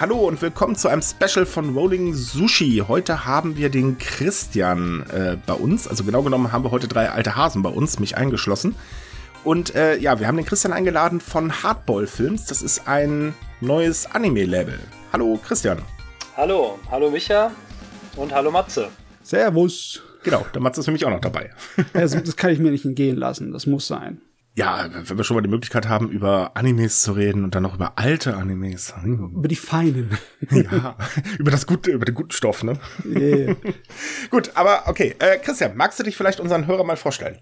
hallo und willkommen zu einem Special von Rolling Sushi. Heute haben wir den Christian äh, bei uns. Also genau genommen haben wir heute drei alte Hasen bei uns, mich eingeschlossen. Und äh, ja, wir haben den Christian eingeladen von Hardball Films. Das ist ein neues Anime-Label. Hallo Christian. Hallo, hallo Micha und hallo Matze. Servus. Genau, der Matze ist für mich auch noch dabei. das, das kann ich mir nicht entgehen lassen. Das muss sein ja, wenn wir schon mal die Möglichkeit haben, über Animes zu reden und dann noch über alte Animes. Über die feinen. ja, über das gute, über den guten Stoff, ne? Yeah. Gut, aber okay. Äh, Christian, magst du dich vielleicht unseren Hörer mal vorstellen?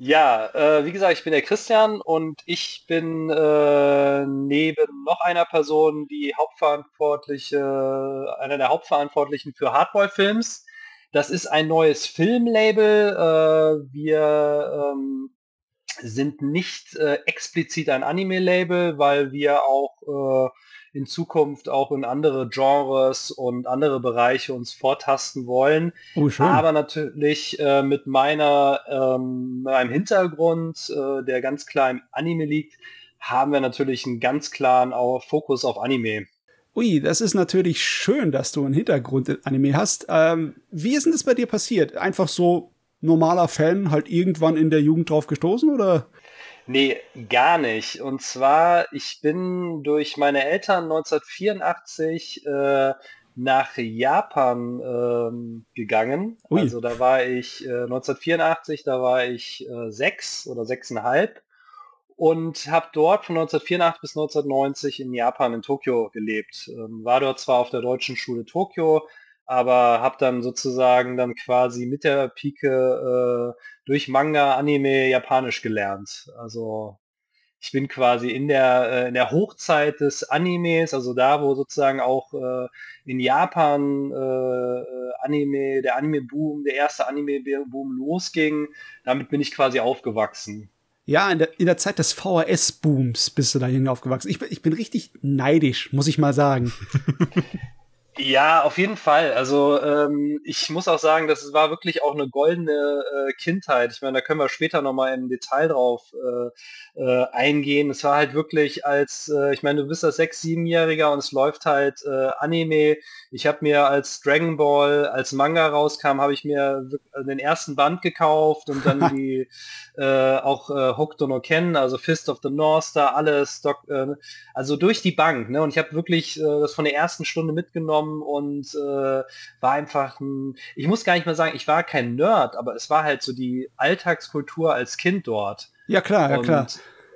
Ja, äh, wie gesagt, ich bin der Christian und ich bin äh, neben noch einer Person die Hauptverantwortliche, einer der Hauptverantwortlichen für Hardball Films. Das ist ein neues Filmlabel. Äh, wir ähm, sind nicht äh, explizit ein Anime-Label, weil wir auch äh, in Zukunft auch in andere Genres und andere Bereiche uns vortasten wollen. Oh. Aber natürlich äh, mit meiner ähm, meinem Hintergrund, äh, der ganz klar im Anime liegt, haben wir natürlich einen ganz klaren Fokus auf Anime. Ui, das ist natürlich schön, dass du einen Hintergrund in Anime hast. Ähm, wie ist denn das bei dir passiert? Einfach so normaler Fan halt irgendwann in der Jugend drauf gestoßen oder? Nee, gar nicht. Und zwar, ich bin durch meine Eltern 1984 äh, nach Japan ähm, gegangen. Ui. Also da war ich äh, 1984, da war ich äh, sechs oder sechseinhalb und habe dort von 1984 bis 1990 in Japan in Tokio gelebt. Ähm, war dort zwar auf der deutschen Schule Tokio, aber habe dann sozusagen dann quasi mit der Pike äh, durch Manga, Anime, Japanisch gelernt. Also ich bin quasi in der, äh, in der Hochzeit des Animes, also da, wo sozusagen auch äh, in Japan äh, Anime, der Anime-Boom, der erste Anime-Boom losging, damit bin ich quasi aufgewachsen. Ja, in der, in der Zeit des VHS-Booms bist du dahin aufgewachsen. Ich, ich bin richtig neidisch, muss ich mal sagen. Ja, auf jeden Fall. Also ähm, ich muss auch sagen, das war wirklich auch eine goldene äh, Kindheit. Ich meine, da können wir später nochmal im Detail drauf äh, äh, eingehen. Es war halt wirklich als, äh, ich meine, du bist als sechs, siebenjähriger und es läuft halt äh, Anime. Ich habe mir als Dragon Ball, als Manga rauskam, habe ich mir den ersten Band gekauft und dann die äh, auch äh, Hokuto no Ken, also Fist of the North Star, alles, äh, also durch die Bank. Ne? Und ich habe wirklich äh, das von der ersten Stunde mitgenommen gekommen und äh, war einfach ein, ich muss gar nicht mal sagen, ich war kein Nerd, aber es war halt so die Alltagskultur als Kind dort. Ja klar, ja klar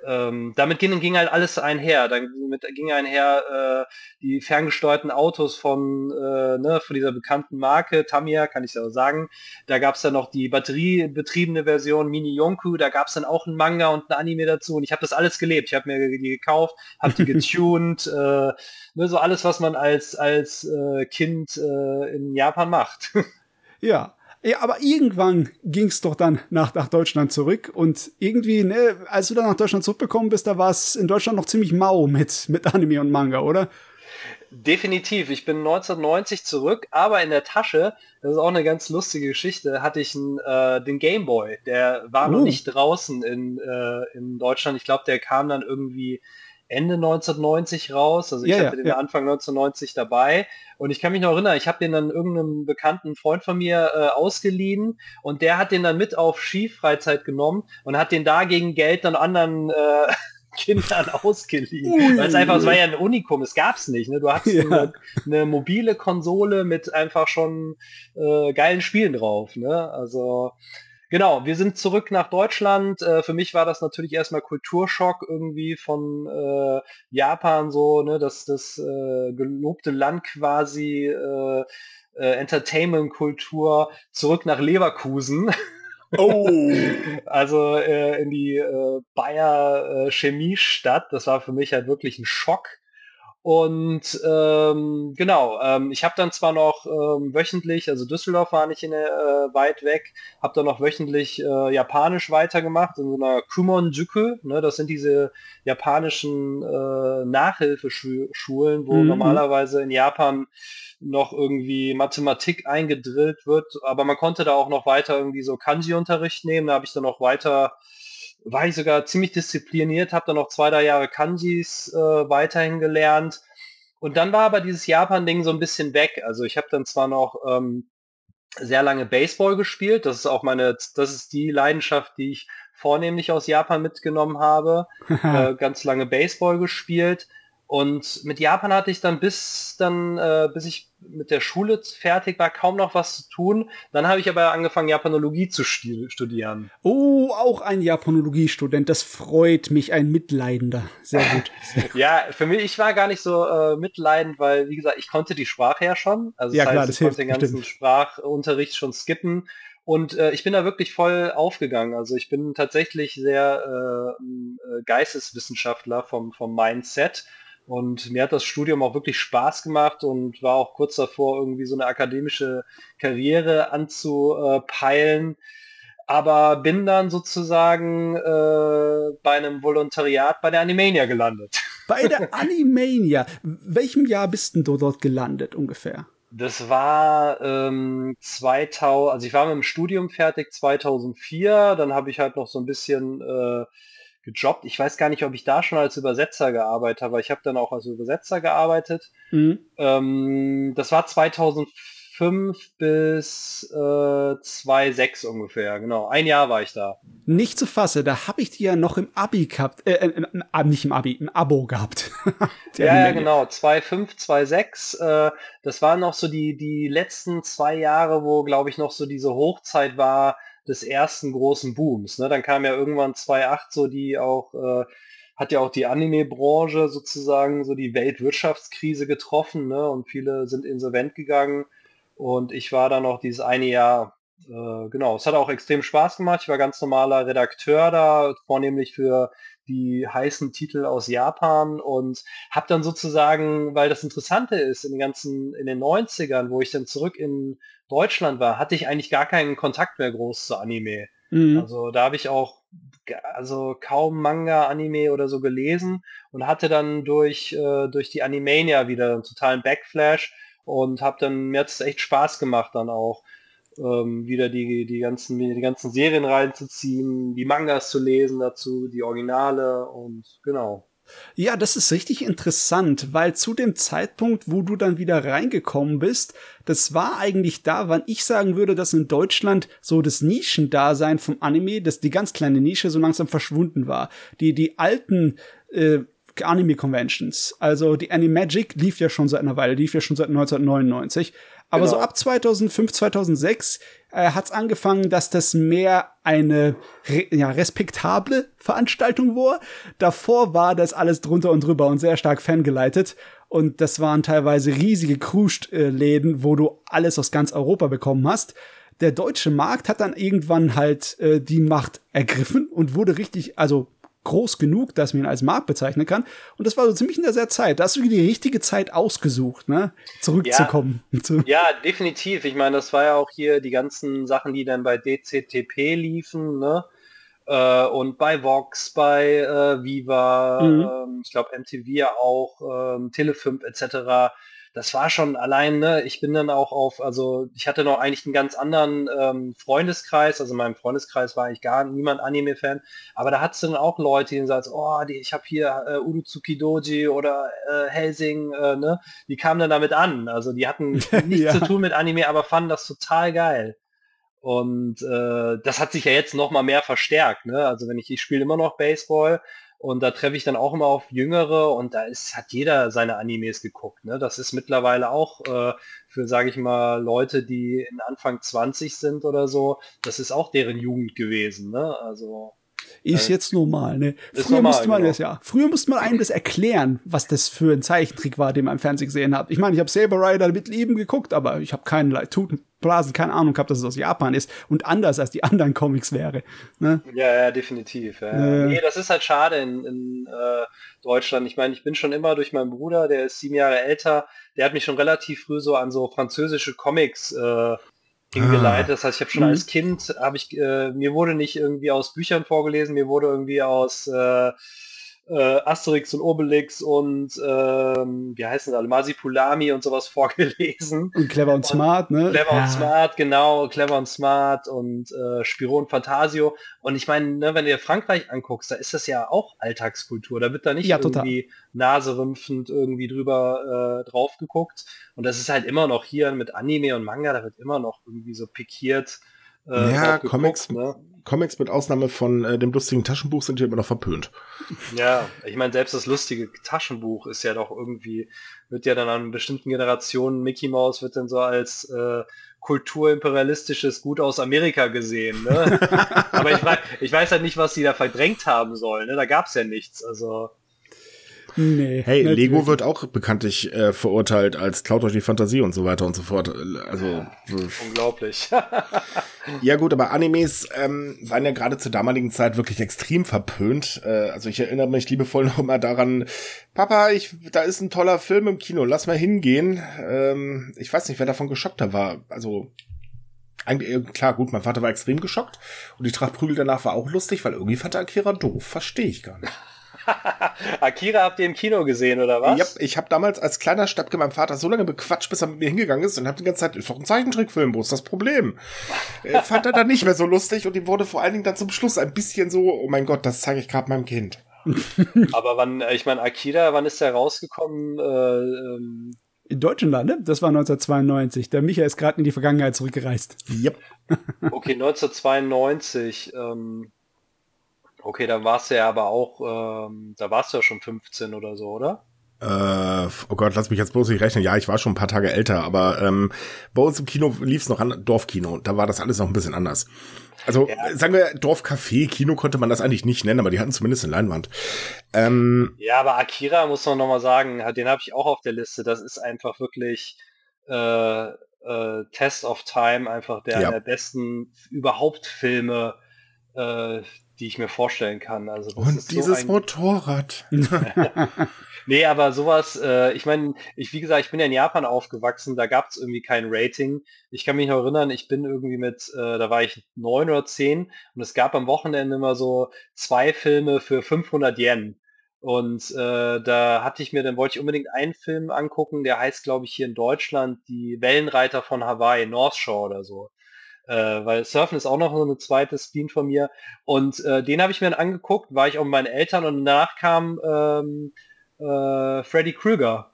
ähm, damit ging, ging halt alles einher. Dann mit, ging einher äh, die ferngesteuerten Autos von, äh, ne, von dieser bekannten Marke, Tamiya, kann ich ja sagen. Da gab es dann noch die batteriebetriebene Version Mini Yonku, da gab es dann auch ein Manga und ein Anime dazu und ich habe das alles gelebt. Ich habe mir die gekauft, habe die getuned, äh, ne, so alles, was man als, als äh, Kind äh, in Japan macht. ja, ja, aber irgendwann ging es doch dann nach, nach Deutschland zurück und irgendwie, ne, als du dann nach Deutschland zurückgekommen bist, da war es in Deutschland noch ziemlich mau mit, mit Anime und Manga, oder? Definitiv. Ich bin 1990 zurück, aber in der Tasche, das ist auch eine ganz lustige Geschichte, hatte ich einen, äh, den Gameboy. Der war uh. noch oh. nicht draußen in, äh, in Deutschland. Ich glaube, der kam dann irgendwie Ende 1990 raus. Also ich ja, hatte den ja. Anfang 1990 dabei. Und ich kann mich noch erinnern, ich habe den dann irgendeinem bekannten Freund von mir äh, ausgeliehen und der hat den dann mit auf Skifreizeit genommen und hat den da gegen Geld dann anderen äh, Kindern ausgeliehen. Weil es einfach, es war ja ein Unikum, es gab's nicht. Ne? Du hattest ja. eine, eine, mobile Konsole mit einfach schon äh, geilen Spielen drauf. Ne? Also Genau, wir sind zurück nach Deutschland. Äh, für mich war das natürlich erstmal Kulturschock irgendwie von äh, Japan so, ne, dass das äh, gelobte Land quasi äh, äh, Entertainment-Kultur zurück nach Leverkusen. Oh. also äh, in die äh, Bayer äh, Chemiestadt. Das war für mich halt wirklich ein Schock. Und ähm, genau, ähm, ich habe dann zwar noch ähm, wöchentlich, also Düsseldorf war nicht in der, äh, weit weg, habe dann noch wöchentlich äh, Japanisch weitergemacht in so einer Kumonjuku, ne, das sind diese japanischen äh, Nachhilfeschulen, wo mhm. normalerweise in Japan noch irgendwie Mathematik eingedrillt wird, aber man konnte da auch noch weiter irgendwie so Kanji-Unterricht nehmen, da habe ich dann noch weiter war ich sogar ziemlich diszipliniert, habe dann noch zwei, drei Jahre Kanjis äh, weiterhin gelernt. und dann war aber dieses Japan-Ding so ein bisschen weg. Also ich habe dann zwar noch ähm, sehr lange Baseball gespielt. Das ist auch meine, das ist die Leidenschaft, die ich vornehmlich aus Japan mitgenommen habe. äh, ganz lange Baseball gespielt. Und mit Japan hatte ich dann bis dann, äh, bis ich mit der Schule fertig war, kaum noch was zu tun. Dann habe ich aber angefangen, Japanologie zu studieren. Oh, auch ein Japanologiestudent. Das freut mich, ein Mitleidender. Sehr gut. Sehr gut. ja, für mich, ich war gar nicht so äh, mitleidend, weil, wie gesagt, ich konnte die Sprache ja schon. Also das ja, heißt, klar, das ich hilft, konnte den ganzen bestimmt. Sprachunterricht schon skippen. Und äh, ich bin da wirklich voll aufgegangen. Also ich bin tatsächlich sehr äh, äh Geisteswissenschaftler vom, vom Mindset und mir hat das Studium auch wirklich Spaß gemacht und war auch kurz davor, irgendwie so eine akademische Karriere anzupeilen. Aber bin dann sozusagen äh, bei einem Volontariat bei der Animania gelandet. Bei der Animania. Welchem Jahr bist denn du dort gelandet ungefähr? Das war ähm, 2000, also ich war mit dem Studium fertig 2004, dann habe ich halt noch so ein bisschen äh, gejobbt. Ich weiß gar nicht, ob ich da schon als Übersetzer gearbeitet habe, aber ich habe dann auch als Übersetzer gearbeitet. Mhm. Ähm, das war 2005 bis äh, 2006 ungefähr, genau. Ein Jahr war ich da. Nicht zu fassen, da habe ich die ja noch im Abi gehabt, äh, im, im, nicht im Abi, im Abo gehabt. ja, ja, genau, 2005, 2006, äh, das waren noch so die, die letzten zwei Jahre, wo, glaube ich, noch so diese Hochzeit war, des ersten großen Booms. Ne? Dann kam ja irgendwann 2.8 so die auch, äh, hat ja auch die Anime-Branche sozusagen so die Weltwirtschaftskrise getroffen ne? und viele sind insolvent gegangen und ich war da noch dieses eine Jahr, äh, genau, es hat auch extrem Spaß gemacht. Ich war ganz normaler Redakteur da, vornehmlich für die heißen Titel aus Japan und habe dann sozusagen, weil das Interessante ist, in den ganzen, in den 90ern, wo ich dann zurück in Deutschland war, hatte ich eigentlich gar keinen Kontakt mehr groß zu Anime. Mhm. Also da habe ich auch also kaum Manga, Anime oder so gelesen und hatte dann durch, äh, durch die Animania wieder einen totalen Backflash und habe dann, mir hat es echt Spaß gemacht dann auch ähm, wieder die, die, ganzen, die ganzen Serien reinzuziehen, die Mangas zu lesen dazu, die Originale und genau. Ja, das ist richtig interessant, weil zu dem Zeitpunkt, wo du dann wieder reingekommen bist, das war eigentlich da, wann ich sagen würde, dass in Deutschland so das Nischendasein vom Anime, dass die ganz kleine Nische so langsam verschwunden war. Die, die alten äh, Anime-Conventions, also die Animagic lief ja schon seit einer Weile, lief ja schon seit 1999. Aber genau. so ab 2005, 2006 äh, hat es angefangen, dass das mehr eine re ja, respektable Veranstaltung war. Davor war das alles drunter und drüber und sehr stark fangeleitet. Und das waren teilweise riesige Kruscht-Läden, wo du alles aus ganz Europa bekommen hast. Der deutsche Markt hat dann irgendwann halt äh, die Macht ergriffen und wurde richtig, also groß genug, dass man ihn als Markt bezeichnen kann. Und das war so ziemlich in der Zeit. Da hast du die richtige Zeit ausgesucht, ne? Zurückzukommen. Ja, ja, definitiv. Ich meine, das war ja auch hier die ganzen Sachen, die dann bei DCTP liefen, ne? Äh, und bei Vox, bei äh, Viva, mhm. äh, ich glaube MTV ja auch, ähm, Tele5 etc das war schon allein, ne, ich bin dann auch auf, also ich hatte noch eigentlich einen ganz anderen ähm, Freundeskreis, also in meinem Freundeskreis war eigentlich gar niemand Anime-Fan, aber da hat es dann auch Leute, die sagen, oh, die, ich habe hier äh, Uruzuki Doji oder äh, Helsing, äh, ne, die kamen dann damit an, also die hatten nichts ja. zu tun mit Anime, aber fanden das total geil. Und äh, das hat sich ja jetzt noch mal mehr verstärkt. Ne? Also wenn ich, ich spiele immer noch Baseball und da treffe ich dann auch immer auf Jüngere und da ist, hat jeder seine Animes geguckt. Ne? Das ist mittlerweile auch äh, für, sage ich mal, Leute, die in Anfang 20 sind oder so, das ist auch deren Jugend gewesen. Ne? Also ist äh, jetzt normal, ne? Früher normal, musste man genau. das ja. Früher musste man einem das erklären, was das für ein Zeichentrick war, den man im Fernsehen gesehen hat. Ich meine, ich habe Saber Rider mit Lieben geguckt, aber ich habe keinerlei Blasen, keine Ahnung gehabt, dass es aus Japan ist und anders als die anderen Comics wäre. Ne? Ja, ja, definitiv. Ja. Äh, nee, das ist halt schade in, in äh, Deutschland. Ich meine, ich bin schon immer durch meinen Bruder, der ist sieben Jahre älter, der hat mich schon relativ früh so an so französische Comics äh, hingeleitet. Das heißt, ich habe schon mhm. als Kind, habe ich, äh, mir wurde nicht irgendwie aus Büchern vorgelesen, mir wurde irgendwie aus, äh, äh, Asterix und Obelix und ähm, wie heißen sie alle, Masipulami und sowas vorgelesen. Und Clever und, und Smart, ne? Clever ja. und Smart, genau, Clever und Smart und äh, Spiro und Fantasio. Und ich meine, ne, wenn du dir Frankreich anguckst, da ist das ja auch Alltagskultur. Da wird da nicht ja, irgendwie naserümpfend irgendwie drüber äh, drauf geguckt. Und das ist halt immer noch hier mit Anime und Manga, da wird immer noch irgendwie so pikiert. Äh, ja, Comics, ne? Comics mit Ausnahme von äh, dem lustigen Taschenbuch sind hier immer noch verpönt. Ja, ich meine, selbst das lustige Taschenbuch ist ja doch irgendwie, wird ja dann an bestimmten Generationen, Mickey Mouse wird dann so als äh, kulturimperialistisches Gut aus Amerika gesehen. Ne? Aber ich, weiß, ich weiß halt nicht, was die da verdrängt haben sollen. Ne? Da gab es ja nichts. Also Nee, hey, Lego wirklich. wird auch bekanntlich äh, verurteilt als klaut euch die Fantasie und so weiter und so fort. Also unglaublich. ja gut, aber Animes ähm, waren ja gerade zur damaligen Zeit wirklich extrem verpönt. Äh, also ich erinnere mich liebevoll noch immer daran, Papa, ich, da ist ein toller Film im Kino, lass mal hingehen. Ähm, ich weiß nicht, wer davon geschockter war. Also eigentlich, äh, klar, gut, mein Vater war extrem geschockt und die Tracht Prügel danach war auch lustig, weil irgendwie fand er Akira doof. Verstehe ich gar nicht. Akira habt ihr im Kino gesehen, oder was? Ja, ich habe damals als kleiner Steppke meinen Vater so lange bequatscht, bis er mit mir hingegangen ist und hab die ganze Zeit, ist doch ein Zeichentrickfilm, wo ist das Problem? äh, fand er dann nicht mehr so lustig und ihm wurde vor allen Dingen dann zum Schluss ein bisschen so, oh mein Gott, das zeige ich gerade meinem Kind. Aber wann, äh, ich meine, Akira, wann ist der rausgekommen? Äh, ähm in Deutschland, ne? Das war 1992. Der Michael ist gerade in die Vergangenheit zurückgereist. Yep. okay, 1992. Ähm, Okay, dann warst du ja aber auch, ähm, da warst du ja schon 15 oder so, oder? Äh, oh Gott, lass mich jetzt bloß nicht rechnen. Ja, ich war schon ein paar Tage älter, aber ähm, bei uns im Kino lief es noch an Dorfkino. Da war das alles noch ein bisschen anders. Also ja. sagen wir Dorfcafé, Kino konnte man das eigentlich nicht nennen, aber die hatten zumindest eine Leinwand. Ähm, ja, aber Akira muss man noch mal sagen, den habe ich auch auf der Liste. Das ist einfach wirklich äh, äh, Test of Time, einfach der, ja. der besten überhaupt Filme, äh, die ich mir vorstellen kann. Also Und dieses so Motorrad. nee, aber sowas, äh, ich meine, ich, wie gesagt, ich bin ja in Japan aufgewachsen, da gab es irgendwie kein Rating. Ich kann mich noch erinnern, ich bin irgendwie mit, äh, da war ich neun oder zehn und es gab am Wochenende immer so zwei Filme für 500 Yen. Und äh, da hatte ich mir, dann wollte ich unbedingt einen Film angucken, der heißt, glaube ich, hier in Deutschland die Wellenreiter von Hawaii, North Shore oder so äh, weil Surfen ist auch noch so eine zweite Spin von mir. Und äh, den habe ich mir dann angeguckt, war ich auch mit meinen Eltern und danach kam ähm, äh, Freddy Krueger.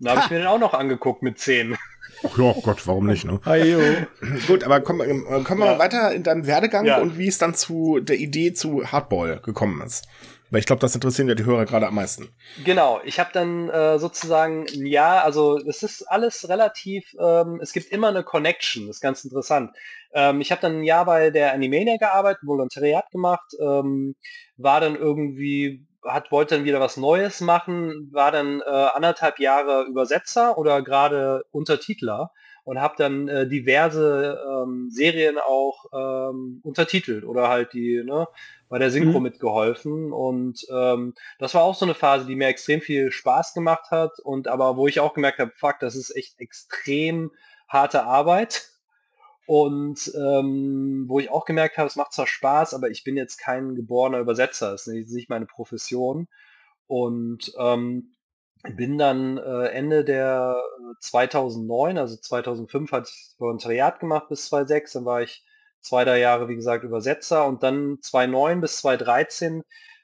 Da habe ich mir den auch noch angeguckt mit 10. Ach ja, Gott, warum nicht, ne? Gut, aber kommen, äh, kommen wir ja. mal weiter in deinem Werdegang ja. und wie es dann zu der Idee zu Hardball gekommen ist. Weil ich glaube, das interessieren ja die Hörer gerade am meisten. Genau, ich habe dann äh, sozusagen Jahr, also es ist alles relativ, ähm, es gibt immer eine Connection, das ist ganz interessant. Ähm, ich habe dann ein Jahr bei der Animania gearbeitet, Volontariat gemacht, ähm, war dann irgendwie, hat, wollte dann wieder was Neues machen, war dann äh, anderthalb Jahre Übersetzer oder gerade Untertitler und habe dann äh, diverse ähm, Serien auch ähm, untertitelt oder halt die, ne, bei der Synchro mhm. mitgeholfen. Und ähm, das war auch so eine Phase, die mir extrem viel Spaß gemacht hat und aber wo ich auch gemerkt habe, fuck, das ist echt extrem harte Arbeit. Und ähm, wo ich auch gemerkt habe, es macht zwar Spaß, aber ich bin jetzt kein geborener Übersetzer, das ist nicht meine Profession. Und ähm, bin dann äh, Ende der 2009, äh, also 2005 hatte ich Volontariat gemacht bis 2006, dann war ich zwei, drei Jahre, wie gesagt, Übersetzer und dann 2009 bis 2013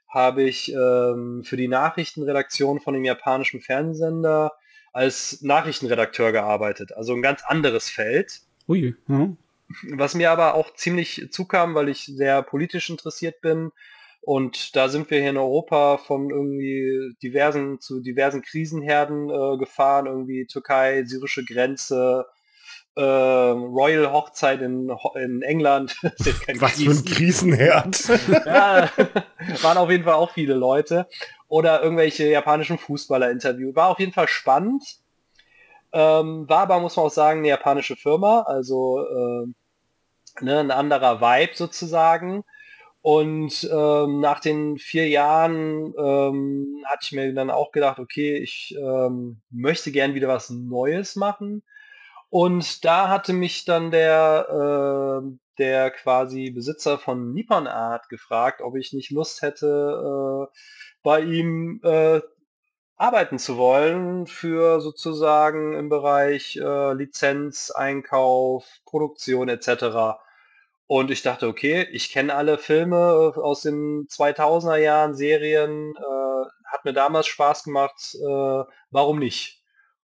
habe ich ähm, für die Nachrichtenredaktion von dem japanischen Fernsehsender als Nachrichtenredakteur gearbeitet. Also ein ganz anderes Feld. Ui. Mhm. Was mir aber auch ziemlich zukam, weil ich sehr politisch interessiert bin. Und da sind wir hier in Europa von irgendwie diversen zu diversen Krisenherden äh, gefahren, irgendwie Türkei, syrische Grenze, äh, Royal Hochzeit in, in England. Was für ein Krisenherd. ja, waren auf jeden Fall auch viele Leute. Oder irgendwelche japanischen Fußballer-Interview. War auf jeden Fall spannend. Ähm, war aber, muss man auch sagen, eine japanische Firma. Also äh, ne, ein anderer Vibe sozusagen. Und ähm, nach den vier Jahren ähm, hatte ich mir dann auch gedacht, okay, ich ähm, möchte gern wieder was Neues machen. Und da hatte mich dann der, äh, der quasi Besitzer von Nippon Art gefragt, ob ich nicht Lust hätte, äh, bei ihm äh, arbeiten zu wollen für sozusagen im Bereich äh, Lizenz, Einkauf, Produktion etc. Und ich dachte, okay, ich kenne alle Filme aus den 2000er Jahren, Serien, äh, hat mir damals Spaß gemacht, äh, warum nicht?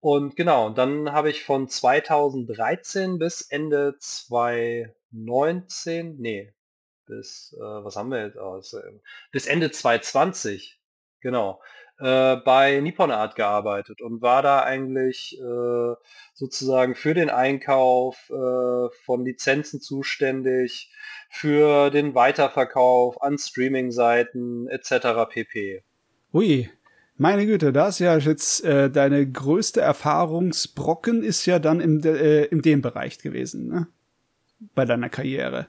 Und genau, dann habe ich von 2013 bis Ende 2019, nee, bis, äh, was haben wir jetzt aus? Bis Ende 2020, genau, äh, bei Nippon Art gearbeitet und war da eigentlich äh, sozusagen für den Einkauf äh, von Lizenzen zuständig, für den Weiterverkauf an Streaming-Seiten etc. pp. Ui, meine Güte, da ist ja jetzt äh, deine größte Erfahrungsbrocken ist ja dann im, äh, in dem Bereich gewesen, ne? Bei deiner Karriere.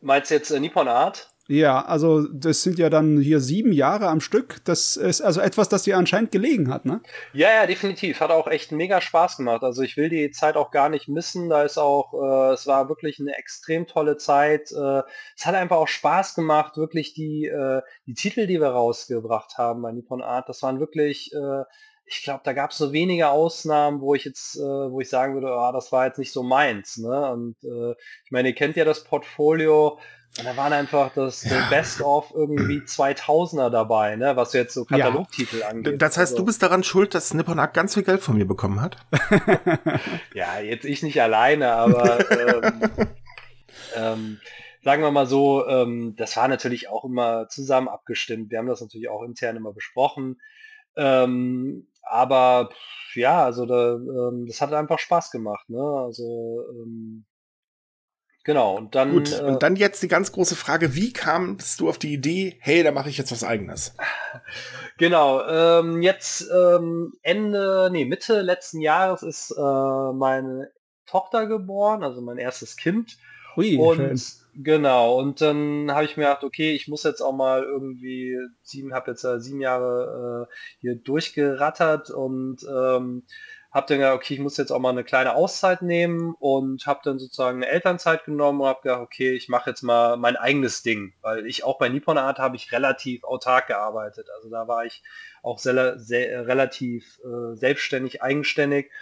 Meinst du jetzt äh, Nippon Art? Ja, also das sind ja dann hier sieben Jahre am Stück. Das ist also etwas, das dir anscheinend gelegen hat, ne? Ja, ja, definitiv. Hat auch echt mega Spaß gemacht. Also ich will die Zeit auch gar nicht missen. Da ist auch, äh, es war wirklich eine extrem tolle Zeit. Äh, es hat einfach auch Spaß gemacht, wirklich die, äh, die Titel, die wir rausgebracht haben bei Nippon Art, das waren wirklich, äh, ich glaube, da gab es so wenige Ausnahmen, wo ich jetzt, äh, wo ich sagen würde, ah, das war jetzt nicht so meins. Ne? Und äh, ich meine, ihr kennt ja das Portfolio und da waren einfach das ja. Best of irgendwie 2000er dabei, ne, was jetzt so Katalogtitel ja. angeht. Das heißt, also. du bist daran schuld, dass Nipponak ganz viel Geld von mir bekommen hat? ja, jetzt ich nicht alleine, aber ähm, ähm, sagen wir mal so, ähm, das war natürlich auch immer zusammen abgestimmt. Wir haben das natürlich auch intern immer besprochen. Ähm, aber ja, also da, ähm, das hat einfach Spaß gemacht, ne? Also ähm, Genau, und dann. Gut, und äh, dann jetzt die ganz große Frage, wie kamst du auf die Idee, hey, da mache ich jetzt was eigenes? Genau, ähm, jetzt ähm, Ende, nee, Mitte letzten Jahres ist äh, meine Tochter geboren, also mein erstes Kind. Ui, und schön. genau, und dann habe ich mir gedacht, okay, ich muss jetzt auch mal irgendwie sieben, habe jetzt äh, sieben Jahre äh, hier durchgerattert und ähm, habe dann gedacht, okay, ich muss jetzt auch mal eine kleine Auszeit nehmen und habe dann sozusagen eine Elternzeit genommen und habe gedacht, okay, ich mache jetzt mal mein eigenes Ding, weil ich auch bei Nippon Art habe ich relativ autark gearbeitet. Also da war ich auch sehr, sehr relativ äh, selbstständig, eigenständig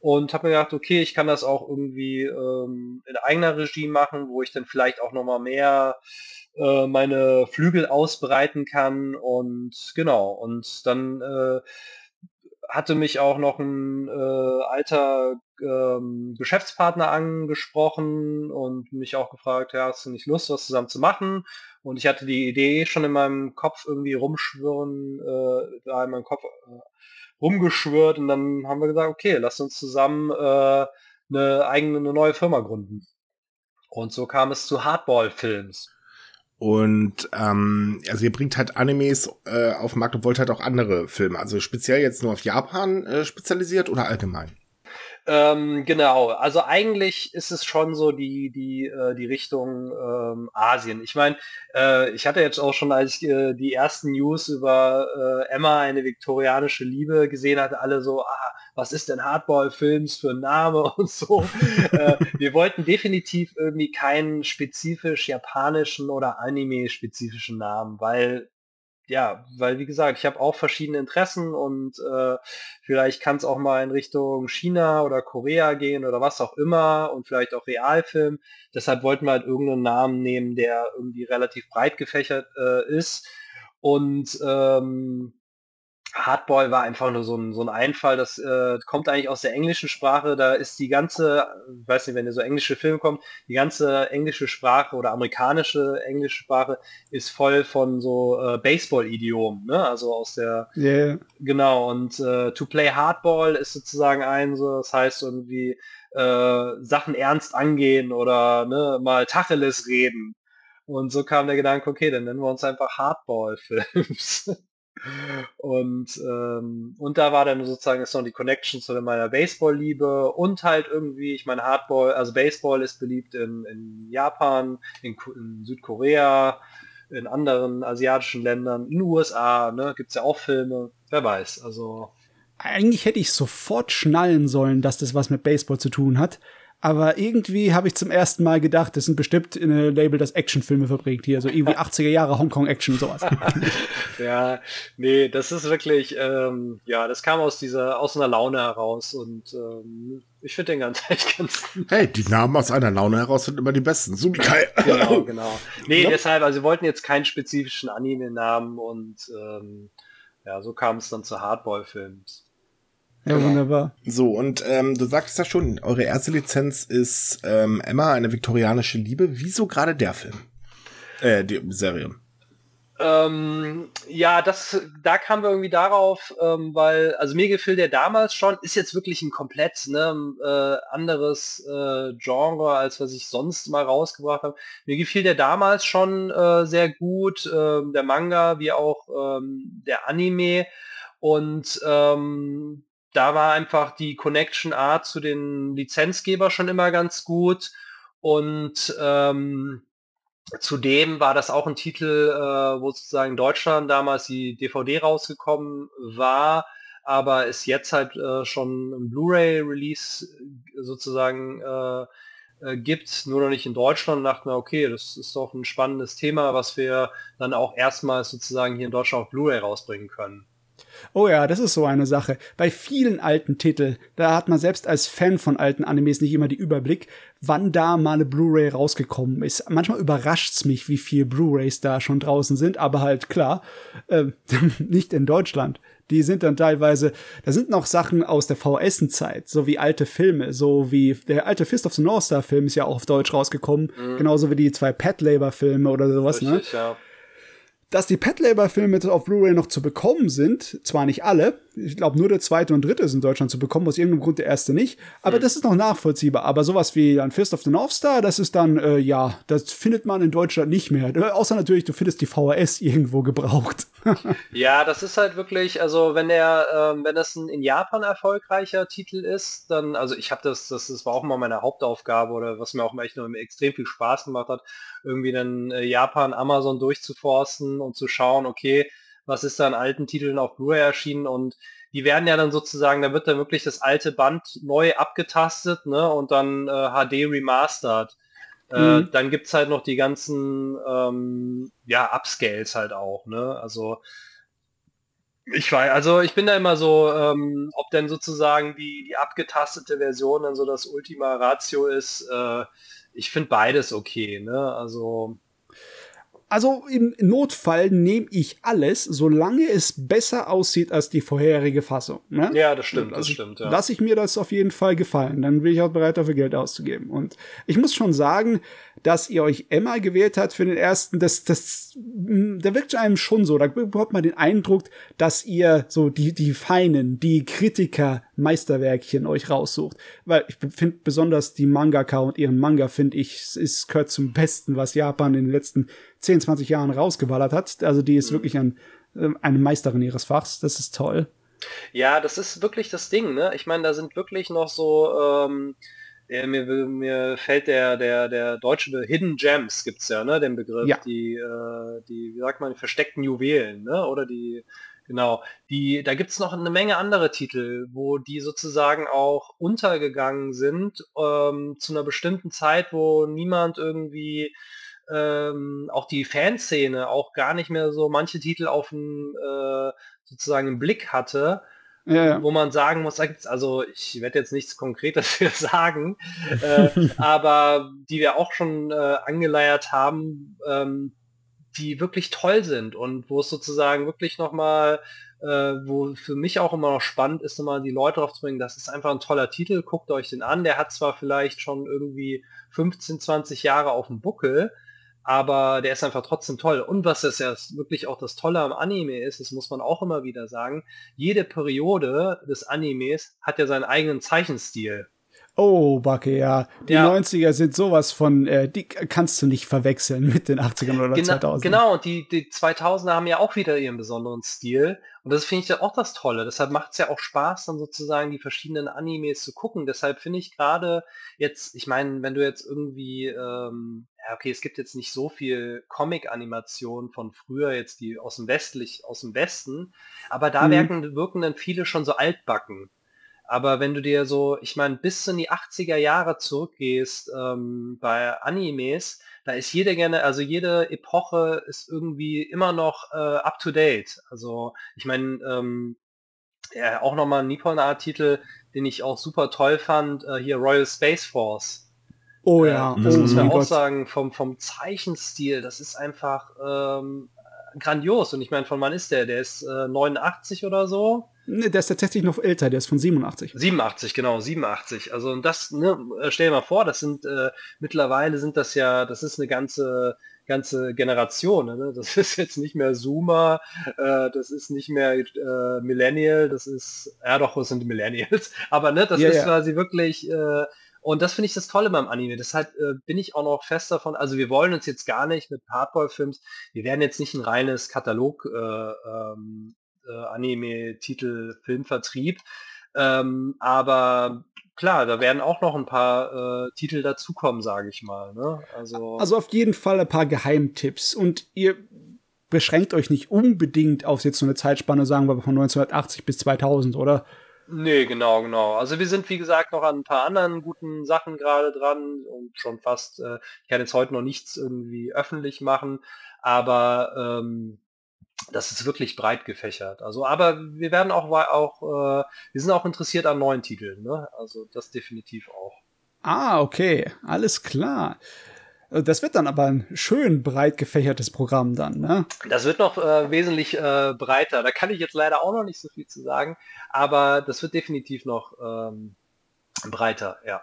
und habe mir gedacht, okay, ich kann das auch irgendwie ähm, in eigener Regie machen, wo ich dann vielleicht auch noch mal mehr äh, meine Flügel ausbreiten kann und genau und dann äh, hatte mich auch noch ein äh, alter ähm, Geschäftspartner angesprochen und mich auch gefragt, ja, hast du nicht Lust, was zusammen zu machen? Und ich hatte die Idee schon in meinem Kopf irgendwie rumschwirren, äh, da in meinem Kopf äh, rumgeschwört und dann haben wir gesagt, okay, lass uns zusammen äh, eine eigene, eine neue Firma gründen. Und so kam es zu Hardball Films. Und ähm, also ihr bringt halt Animes äh, auf den Markt und wollt halt auch andere Filme. Also speziell jetzt nur auf Japan äh, spezialisiert oder allgemein? Ähm, genau, also eigentlich ist es schon so die, die, äh, die Richtung ähm, Asien. Ich meine, äh, ich hatte jetzt auch schon, als ich äh, die ersten News über äh, Emma, eine viktorianische Liebe gesehen hatte, alle so, ah, was ist denn Hardball-Films für ein Name und so. äh, wir wollten definitiv irgendwie keinen spezifisch japanischen oder Anime-spezifischen Namen, weil ja, weil wie gesagt, ich habe auch verschiedene Interessen und äh, vielleicht kann es auch mal in Richtung China oder Korea gehen oder was auch immer und vielleicht auch Realfilm. Deshalb wollten wir halt irgendeinen Namen nehmen, der irgendwie relativ breit gefächert äh, ist. Und ähm, Hardball war einfach nur so ein, so ein Einfall, das äh, kommt eigentlich aus der englischen Sprache, da ist die ganze, ich weiß nicht, wenn ihr so englische Filme kommt, die ganze englische Sprache oder amerikanische englische Sprache ist voll von so äh, Baseball-Idiomen, ne? Also aus der yeah. genau, und äh, to play Hardball ist sozusagen ein so, das heißt irgendwie äh, Sachen ernst angehen oder ne, mal Tacheles reden. Und so kam der Gedanke, okay, dann nennen wir uns einfach Hardball-Films. Und, ähm, und da war dann sozusagen ist noch die Connection zu meiner Baseball-Liebe und halt irgendwie, ich meine Hardball, also Baseball ist beliebt in, in Japan, in, in Südkorea, in anderen asiatischen Ländern, in den USA, ne, gibt es ja auch Filme, wer weiß, also. Eigentlich hätte ich sofort schnallen sollen, dass das was mit Baseball zu tun hat, Aber irgendwie habe ich zum ersten Mal gedacht, das sind bestimmt in ein Label, das Actionfilme verbringt hier, so irgendwie 80er Jahre Hongkong-Action, sowas. ja, nee, das ist wirklich, ähm, ja, das kam aus dieser, aus einer Laune heraus und ähm, ich finde den ganz, echt ganz Hey, die Namen aus einer Laune heraus sind immer die besten. Sumikai. Genau, genau. Nee, ja. deshalb, also wir wollten jetzt keinen spezifischen Anime-Namen und ähm, ja, so kam es dann zu Hardball-Films. Ja, genau. wunderbar. So, und ähm, du sagtest ja schon, eure erste Lizenz ist ähm, Emma, eine viktorianische Liebe. Wieso gerade der Film? Äh, die Serie. Ähm, ja, das, da kamen wir irgendwie darauf, ähm, weil, also mir gefiel der damals schon, ist jetzt wirklich ein komplett ne, äh, anderes äh, Genre, als was ich sonst mal rausgebracht habe. Mir gefiel der damals schon äh, sehr gut, äh, der Manga wie auch ähm, der Anime. Und ähm, da war einfach die Connection Art zu den Lizenzgeber schon immer ganz gut. Und ähm, zudem war das auch ein Titel, äh, wo sozusagen in Deutschland damals die DVD rausgekommen war, aber es jetzt halt äh, schon ein Blu-ray-Release sozusagen äh, äh, gibt, nur noch nicht in Deutschland. Und dachte mir, okay, das ist doch ein spannendes Thema, was wir dann auch erstmals sozusagen hier in Deutschland auf Blu-ray rausbringen können. Oh ja, das ist so eine Sache. Bei vielen alten Titeln, da hat man selbst als Fan von alten Animes nicht immer die Überblick, wann da mal eine Blu-ray rausgekommen ist. Manchmal überrascht's mich, wie viel Blu-rays da schon draußen sind, aber halt klar, äh, nicht in Deutschland. Die sind dann teilweise, da sind noch Sachen aus der VS-Zeit, so wie alte Filme, so wie der alte Fist of the North Star Film ist ja auch auf Deutsch rausgekommen, mhm. genauso wie die zwei Pet Labor Filme oder sowas, ne? Richtig, ne? Ja dass die Pet Labor Filme auf Blu-ray noch zu bekommen sind, zwar nicht alle, ich glaube nur der zweite und dritte ist in Deutschland zu bekommen, aus irgendeinem Grund der erste nicht, aber mhm. das ist noch nachvollziehbar. Aber sowas wie ein Fist of the North Star, das ist dann, äh, ja, das findet man in Deutschland nicht mehr. Äh, außer natürlich, du findest die VHS irgendwo gebraucht. ja, das ist halt wirklich, also wenn der, ähm, wenn das ein in Japan erfolgreicher Titel ist, dann, also ich habe das, das, das war auch mal meine Hauptaufgabe oder was mir auch echt nur extrem viel Spaß gemacht hat, irgendwie dann äh, Japan, Amazon durchzuforsten und zu schauen, okay, was ist da an alten Titeln auf Blu-ray erschienen und die werden ja dann sozusagen, da wird dann wirklich das alte Band neu abgetastet, ne, und dann äh, HD remastered. Äh, mhm. dann gibt's halt noch die ganzen ähm, ja, Upscales halt auch, ne? Also ich weiß, also ich bin da immer so, ähm, ob denn sozusagen die, die abgetastete Version dann so das Ultima Ratio ist, äh, ich finde beides okay, ne? Also also im Notfall nehme ich alles, solange es besser aussieht als die vorherige Fassung. Ne? Ja, das stimmt, das also stimmt. Ja. Lass ich mir das auf jeden Fall gefallen. Dann bin ich auch bereit, dafür Geld auszugeben. Und ich muss schon sagen, dass ihr euch Emma gewählt habt für den ersten, das, das, mm, da wirkt einem schon so. Da bekommt man den Eindruck, dass ihr so die, die feinen, die Kritiker Meisterwerkchen euch raussucht. Weil ich finde besonders die Mangaka und ihren Manga, finde ich, ist, gehört zum Besten, was Japan in den letzten 10, 20 Jahren rausgeballert hat. Also die ist mhm. wirklich ein, äh, eine Meisterin ihres Fachs. Das ist toll. Ja, das ist wirklich das Ding, ne? Ich meine, da sind wirklich noch so, ähm, ja, mir, mir fällt der, der, der deutsche Hidden Gems gibt's ja, ne, den Begriff, ja. die, äh, die, wie sagt man, versteckten Juwelen, ne? Oder die, genau, die, da gibt's noch eine Menge andere Titel, wo die sozusagen auch untergegangen sind, ähm, zu einer bestimmten Zeit, wo niemand irgendwie ähm, auch die Fanszene auch gar nicht mehr so manche Titel auf dem äh, sozusagen im Blick hatte. Ja, ja. wo man sagen muss, also ich werde jetzt nichts Konkretes für sagen, äh, aber die wir auch schon äh, angeleiert haben, ähm, die wirklich toll sind und wo es sozusagen wirklich nochmal, äh, wo für mich auch immer noch spannend ist, nochmal die Leute drauf zu bringen, das ist einfach ein toller Titel, guckt euch den an, der hat zwar vielleicht schon irgendwie 15, 20 Jahre auf dem Buckel, aber der ist einfach trotzdem toll. Und was das ja wirklich auch das Tolle am Anime ist, das muss man auch immer wieder sagen, jede Periode des Animes hat ja seinen eigenen Zeichenstil. Oh, Backe, ja. Die ja. 90er sind sowas von, äh, die kannst du nicht verwechseln mit den 80ern oder Gena 2000 Genau, und die, die 2000er haben ja auch wieder ihren besonderen Stil. Und das finde ich ja auch das Tolle. Deshalb macht es ja auch Spaß, dann sozusagen die verschiedenen Animes zu gucken. Deshalb finde ich gerade jetzt, ich meine, wenn du jetzt irgendwie, ähm, ja, okay, es gibt jetzt nicht so viel Comic-Animation von früher, jetzt die aus dem westlich, aus dem Westen, aber da mhm. wirken, wirken dann viele schon so altbacken. Aber wenn du dir so, ich meine, bis in die 80er Jahre zurückgehst ähm, bei Animes, da ist jede gerne, also jede Epoche ist irgendwie immer noch äh, up to date. Also ich meine, ähm, ja, auch nochmal ein Nippon-Art-Titel, den ich auch super toll fand, äh, hier Royal Space Force. Oh ja, äh, das oh muss man auch Gott. sagen, vom, vom Zeichenstil, das ist einfach ähm, grandios. Und ich meine, von wann ist der? Der ist äh, 89 oder so. Ne, der ist tatsächlich noch älter, der ist von 87. 87, genau, 87. Also und das, ne, äh, stell dir mal vor, das sind äh, mittlerweile sind das ja, das ist eine ganze ganze Generation. Ne? Das ist jetzt nicht mehr Zoomer, äh, das ist nicht mehr äh, Millennial, das ist, ja doch, das sind die Millennials, aber ne, das Ja, ist ja. quasi wirklich, äh, und das finde ich das Tolle beim Anime. Deshalb äh, bin ich auch noch fest davon, also wir wollen uns jetzt gar nicht mit Hardball-Films, wir werden jetzt nicht ein reines Katalog äh, ähm, äh, Anime-Titel, Filmvertrieb, ähm, aber klar, da werden auch noch ein paar äh, Titel dazukommen, sage ich mal. Ne? Also, Also auf jeden Fall ein paar Geheimtipps. Und ihr beschränkt euch nicht unbedingt auf jetzt so eine Zeitspanne, sagen wir von 1980 bis 2000, oder? nee, genau, genau. Also wir sind, wie gesagt, noch an ein paar anderen guten Sachen gerade dran und schon fast, äh, ich kann jetzt heute noch nichts irgendwie öffentlich machen, aber ähm, das ist wirklich breit gefächert. Also, aber wir werden auch, auch äh, wir sind auch interessiert an neuen Titeln, ne? Also das definitiv auch. Ah, okay, alles klar. Äh, Das wird dann aber ein schön breit gefächertes Programm dann, ne? Das wird noch äh, wesentlich äh, breiter. Da kann ich jetzt leider auch noch nicht so viel zu sagen, aber das wird definitiv noch ähm, breiter, ja.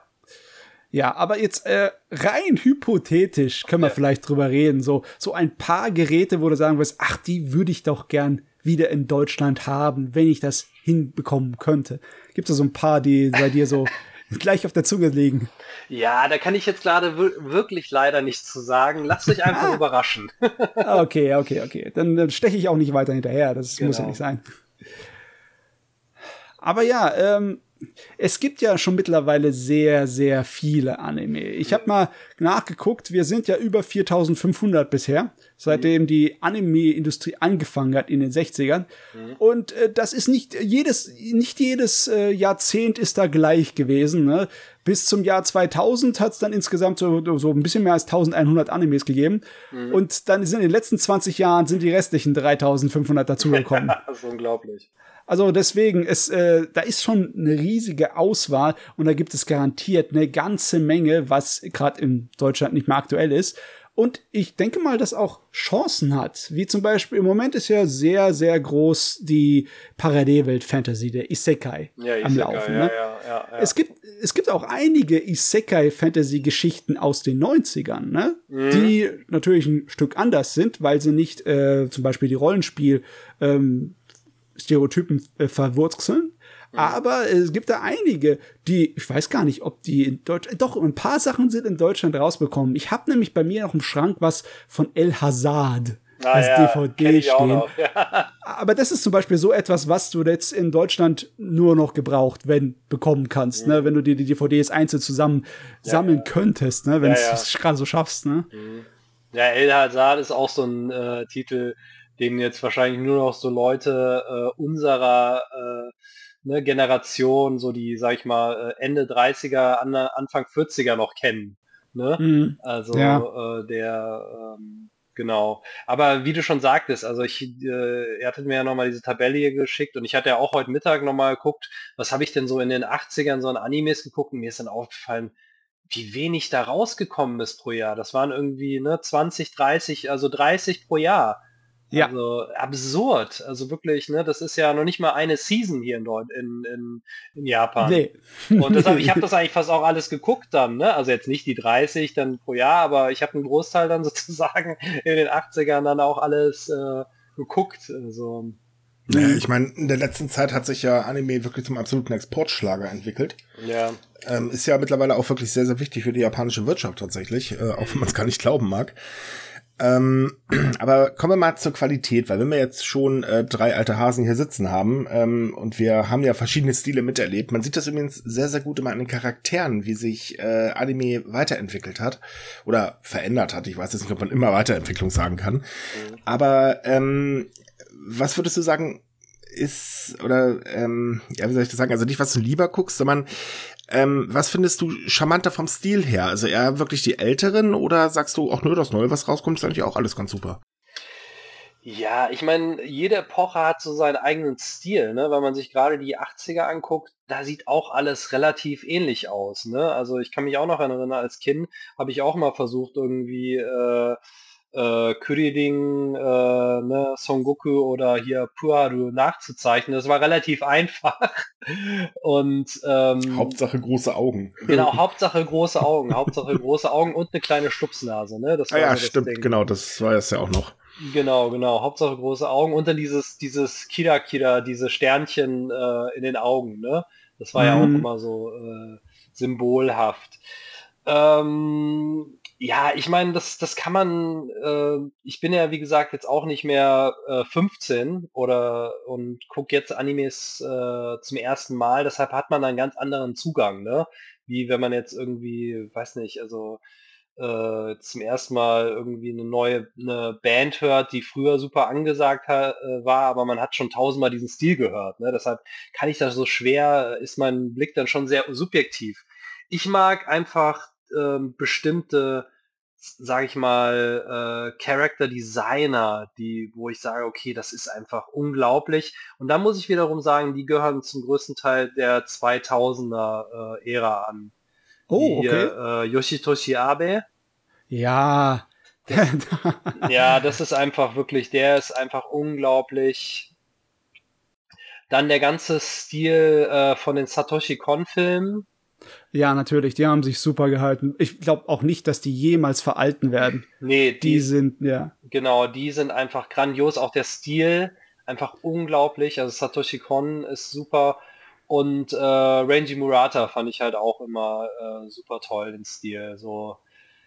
Ja, aber jetzt äh, rein hypothetisch können wir Ja. vielleicht drüber reden. So, so ein paar Geräte, wo du sagen wirst, ach, die würde ich doch gern wieder in Deutschland haben, wenn ich das hinbekommen könnte. Gibt es so ein paar, die bei dir so gleich auf der Zunge liegen? Ja, da kann ich jetzt gerade wir wirklich leider nichts zu sagen. Lasst euch einfach überraschen. Ah, Okay, okay, okay. Dann, dann steche ich auch nicht weiter hinterher. Das muss ja Genau. nicht sein. Aber ja, ähm, es gibt ja schon mittlerweile sehr, sehr viele Anime. Ich habe mal nachgeguckt, wir sind ja über 4500 bisher, seitdem die Anime-Industrie angefangen hat in den 60ern. Und äh, das ist nicht jedes, nicht jedes äh, Jahrzehnt ist da gleich gewesen. Ne? Bis zum Jahr 2000 hat es dann insgesamt so, so ein bisschen mehr als 1100 Animes gegeben. Und dann sind in den letzten 20 Jahren sind die restlichen 3500 dazugekommen. das ist unglaublich. Also deswegen, es, äh, da ist schon eine riesige Auswahl und da gibt es garantiert eine ganze Menge, was gerade in Deutschland nicht mehr aktuell ist. Und ich denke mal, dass auch Chancen hat. Wie zum Beispiel, im Moment ist ja sehr, sehr groß die Parallelwelt Fantasy, der Isekai Ja, am Isekai, Laufen. ja, ne? ja. Es gibt, es gibt auch einige Isekai-Fantasy-Geschichten aus den 90ern, ne? Mhm. die natürlich ein Stück anders sind, weil sie nicht äh, zum Beispiel die Rollenspiel ähm, Stereotypen äh, verwurzeln. Aber es gibt da einige, die, ich weiß gar nicht, ob die in Deutschland, doch, ein paar Sachen sind in Deutschland rausbekommen. Ich habe nämlich bei mir noch im Schrank was von El Hazard Ah, als ja, DVD stehen. Ja. Aber das ist zum Beispiel so etwas, was du jetzt in Deutschland nur noch gebraucht, wenn bekommen kannst, ne? Wenn du dir die DVDs einzeln zusammen sammeln könntest, ne? Wenn Ja, du ja. es gerade so schaffst, ne? Ja, El Hazard ist auch so ein äh, Titel, den jetzt wahrscheinlich nur noch so Leute äh, unserer äh, ne, Generation, so die, sag ich mal, äh, Ende 30er, an, Anfang 40er noch kennen. Ne? Mhm. Also Ja. äh, der ähm, genau. Aber wie du schon sagtest, also ich, äh, er hatte mir ja nochmal diese Tabelle hier geschickt und ich hatte ja auch heute Mittag nochmal geguckt, was habe ich denn so in den 80ern so an Animes geguckt und mir ist dann aufgefallen, wie wenig da rausgekommen ist pro Jahr. Das waren irgendwie ne, 20, 30, also 30 pro Jahr. Ja. Also absurd. Also wirklich, ne, das ist ja noch nicht mal eine Season hier in, in, in, in Japan. Nee. Und deshalb, ich habe das eigentlich fast auch alles geguckt dann, ne? Also jetzt nicht die 30 dann pro Jahr, aber ich habe einen Großteil dann sozusagen in den 80ern dann auch alles äh, geguckt. Also, Ja, ich meine, in der letzten Zeit hat sich ja Anime wirklich zum absoluten Exportschlager entwickelt. ja. Ähm, ist ja mittlerweile auch wirklich sehr, sehr wichtig für die japanische Wirtschaft tatsächlich, äh, auch wenn man es gar nicht glauben mag. Ähm, aber kommen wir mal zur Qualität, weil wenn wir jetzt schon äh, drei alte Hasen hier sitzen haben ähm, und wir haben ja verschiedene Stile miterlebt, man sieht das übrigens sehr, sehr gut immer an den Charakteren, wie sich äh, Anime weiterentwickelt hat oder verändert hat. Ich weiß jetzt nicht, ob man immer Weiterentwicklung sagen kann. Aber ähm, was würdest du sagen, ist, oder, ähm, ja, wie soll ich das sagen? Also nicht, was du lieber guckst, sondern ähm, was findest du charmanter vom Stil her? Also eher wirklich die Älteren oder sagst du, ach nö, das Neue, was rauskommt, ist eigentlich auch alles ganz super? Ja, ich meine, jede Epoche hat so seinen eigenen Stil, ne? Wenn man sich gerade die 80er anguckt, da sieht auch alles relativ ähnlich aus, ne? Also ich kann mich auch noch erinnern, als Kind habe ich auch mal versucht, irgendwie äh, äh, Kyriding, äh, ne, Son Goku oder hier Puaru nachzuzeichnen. Das war relativ einfach. und ähm, Hauptsache große Augen. Genau, Hauptsache große Augen, Hauptsache große Augen und eine kleine Stupsnase, ne? Das ah war ah ja, so stimmt, Ding. genau, das war es ja auch noch. Genau, genau. Hauptsache große Augen und dann dieses, dieses Kira Kira, diese Sternchen äh, in den Augen, ne? Das war mhm. ja auch mhm. immer so äh, symbolhaft. Ähm, ja, ich meine, das, das kann man, äh, ich bin ja wie gesagt jetzt auch nicht mehr äh, 15 oder und gucke jetzt Animes äh, zum ersten Mal, deshalb hat man einen ganz anderen Zugang, ne? Wie wenn man jetzt irgendwie, weiß nicht, also äh, zum ersten Mal irgendwie eine neue eine Band hört, die früher super angesagt ha, äh, war, aber man hat schon tausendmal diesen Stil gehört. Ne? Deshalb kann ich das so schwer, ist mein Blick dann schon sehr subjektiv. Ich mag einfach ähm, bestimmte, sage ich mal, äh, Character Designer, die, wo ich sage, okay, das ist einfach unglaublich. Und da muss ich wiederum sagen, die gehören zum größten Teil der 2000er äh, Ära an. Oh, okay. äh, Yoshitoshi Abe. Ja. ja, das ist einfach wirklich, der ist einfach unglaublich. Dann der ganze Stil äh, von den Satoshi Kon-Filmen. Ja, natürlich, die haben sich super gehalten. Ich glaube auch nicht, dass die jemals veralten werden. Nee, die, die sind, ja. Genau, die sind einfach grandios. Auch der Stil, einfach unglaublich. Also Satoshi Kon ist super. Und äh, Rangy Murata fand ich halt auch immer äh, super toll, den Stil. So,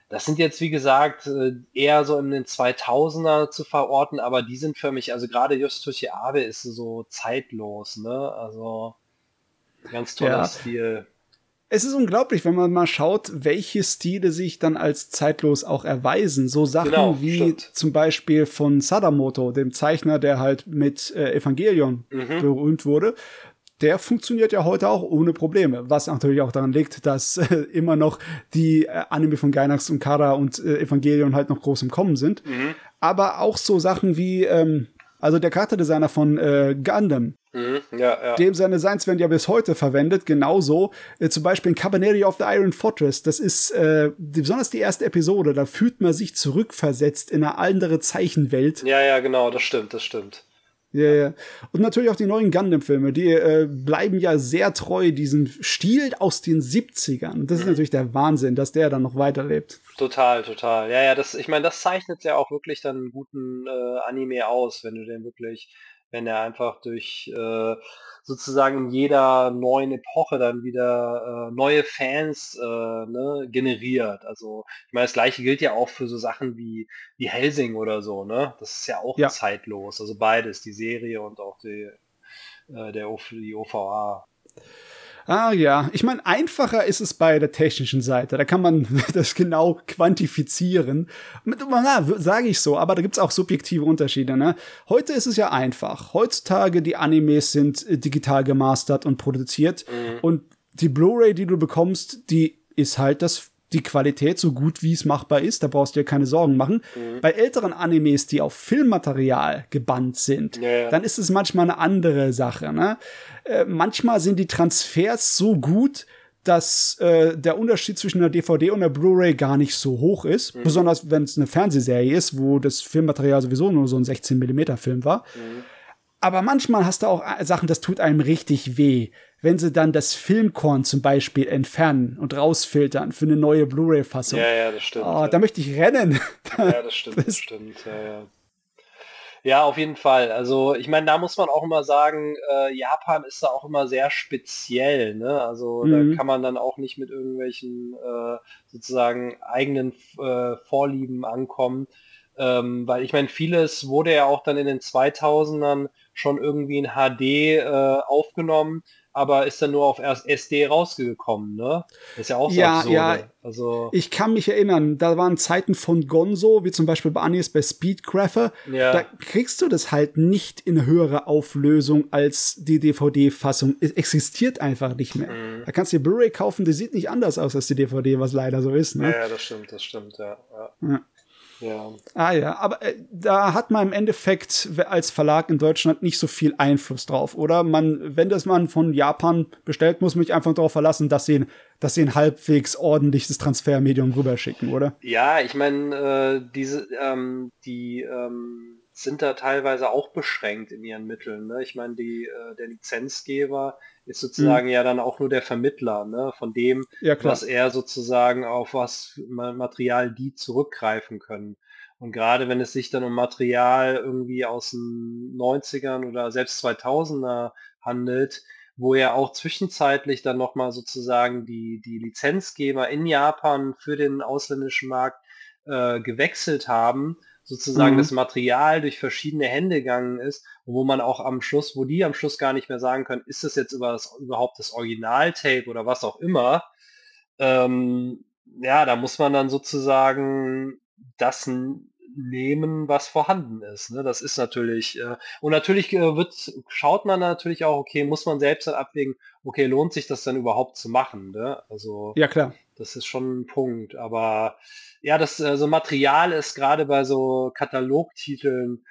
das sind jetzt, wie gesagt, äh, eher so in den 2000er zu verorten, aber die sind für mich, also gerade Yoshitoshi Abe ist so zeitlos, ne? Also ganz toller ja. Stil. Es ist unglaublich, wenn man mal schaut, welche Stile sich dann als zeitlos auch erweisen. So Sachen genau, wie stimmt. zum Beispiel von Sadamoto, dem Zeichner, der halt mit äh, Evangelion mhm. berühmt wurde der funktioniert ja heute auch ohne Probleme. Was natürlich auch daran liegt, dass äh, immer noch die äh, Anime von Gainax und Kara und äh, Evangelion halt noch groß im Kommen sind. Mhm. Aber auch so Sachen wie, ähm, also der Charakterdesigner von äh, Gundam. Mhm. Ja, ja. Dem seine Designs werden ja bis heute verwendet, genauso. Äh, zum Beispiel in Cabaneri of the Iron Fortress. Das ist äh, besonders die erste Episode. Da fühlt man sich zurückversetzt in eine andere Zeichenwelt. Ja, ja, genau, das stimmt, das stimmt. Ja, ja. Und natürlich auch die neuen Gundam-Filme, die äh, bleiben ja sehr treu diesem Stil aus den 70ern. Das ist mhm. natürlich der Wahnsinn, dass der dann noch weiterlebt. Total, total. Ja, ja, das, ich meine, das zeichnet ja auch wirklich dann einen guten äh, Anime aus, wenn du den wirklich, wenn er einfach durch äh, sozusagen in jeder neuen Epoche dann wieder äh, neue Fans äh, ne, generiert. Also ich meine, das gleiche gilt ja auch für so Sachen wie, wie Helsing oder so, ne? Das ist ja auch ja. zeitlos. Also beides, die Serie und auch die, äh, der die OVA. Ah ja, ich meine, einfacher ist es bei der technischen Seite. Da kann man das genau quantifizieren. Na, sage ich so, aber da gibt's auch subjektive Unterschiede. Ne? Heute ist es ja einfach. Heutzutage die Animes sind äh, digital gemastert und produziert. Mhm. Und die Blu-ray, die du bekommst, die ist halt das die Qualität so gut wie es machbar ist. Da brauchst du dir keine Sorgen machen. Mhm. Bei älteren Animes, die auf Filmmaterial gebannt sind, ja, dann ist es manchmal eine andere Sache. Ne? Äh, manchmal sind die Transfers so gut, dass äh, der Unterschied zwischen einer DVD und einer Blu-ray gar nicht so hoch ist. Mhm. Besonders wenn es eine Fernsehserie ist, wo das Filmmaterial sowieso nur so ein 16 mm Film war. Mhm. Aber manchmal hast du auch äh, Sachen, das tut einem richtig weh wenn sie dann das Filmkorn zum Beispiel entfernen und rausfiltern für eine neue Blu-ray-Fassung. Ja, ja, das stimmt. Oh, ja. Da möchte ich rennen. ja, das stimmt, das, stimmt. Ja, ja. ja, auf jeden Fall. Also ich meine, da muss man auch immer sagen, äh, Japan ist da auch immer sehr speziell. Ne? Also mhm. da kann man dann auch nicht mit irgendwelchen äh, sozusagen eigenen äh, Vorlieben ankommen. Ähm, weil ich meine, vieles wurde ja auch dann in den 2000ern schon irgendwie in HD äh, aufgenommen, aber ist dann nur auf erst SD rausgekommen, ne? ist ja auch so ja, absurde. Ja, also ich kann mich erinnern, da waren Zeiten von Gonzo, wie zum Beispiel bei Anis bei Speedcrafter, ja. da kriegst du das halt nicht in höherer Auflösung als die DVD-Fassung. Es existiert einfach nicht mehr. Mhm. Da kannst du die Blu-ray kaufen, die sieht nicht anders aus als die DVD, was leider so ist, ne? Ja, ja das stimmt, das stimmt, ja. ja. Ja. Ah ja, aber äh, da hat man im Endeffekt als Verlag in Deutschland nicht so viel Einfluss drauf, oder? Man, wenn das man von Japan bestellt, muss man sich einfach darauf verlassen, dass sie, dass sie ein halbwegs ordentliches Transfermedium rüberschicken, oder? Ja, ich meine, äh, diese, ähm, die ähm, sind da teilweise auch beschränkt in ihren Mitteln. Ne? Ich meine, die, äh, der Lizenzgeber ist sozusagen mhm. ja dann auch nur der Vermittler, ne, von dem, ja, was er sozusagen auf was Material die zurückgreifen können. Und gerade wenn es sich dann um Material irgendwie aus den 90ern oder selbst 2000er handelt, wo ja auch zwischenzeitlich dann nochmal sozusagen die, die Lizenzgeber in Japan für den ausländischen Markt äh, gewechselt haben, sozusagen mhm. das Material durch verschiedene Hände gegangen ist und wo man auch am Schluss, wo die am Schluss gar nicht mehr sagen können, ist das jetzt über das, überhaupt das Originaltape oder was auch immer. Ähm, ja, da muss man dann sozusagen das nehmen, was vorhanden ist. Ne? Das ist natürlich, äh, und natürlich äh, wird, schaut man natürlich auch, okay, muss man selbst dann abwägen, okay, lohnt sich das dann überhaupt zu machen? Ne? Also, ja, klar. Das ist schon ein Punkt. Aber ja, das äh, so Material ist gerade bei so Katalogtiteln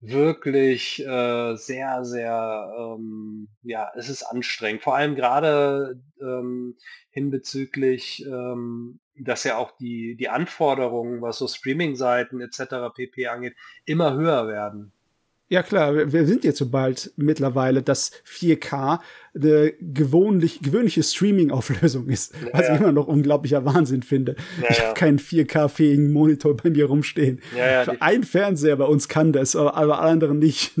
wirklich äh, sehr, sehr, ähm, ja, es ist anstrengend. Vor allem gerade ähm, hinbezüglich, ähm, dass ja auch die, die Anforderungen, was so Streaming-Seiten etc. pp angeht, immer höher werden. Ja klar, wir sind jetzt so bald mittlerweile, dass 4K eine gewöhnlich, gewöhnliche Streaming-Auflösung ist, ja, was ich immer noch unglaublicher Wahnsinn finde. Ja, ich habe keinen 4K-fähigen Monitor bei mir rumstehen. Ein Fernseher bei uns kann das, aber alle anderen nicht.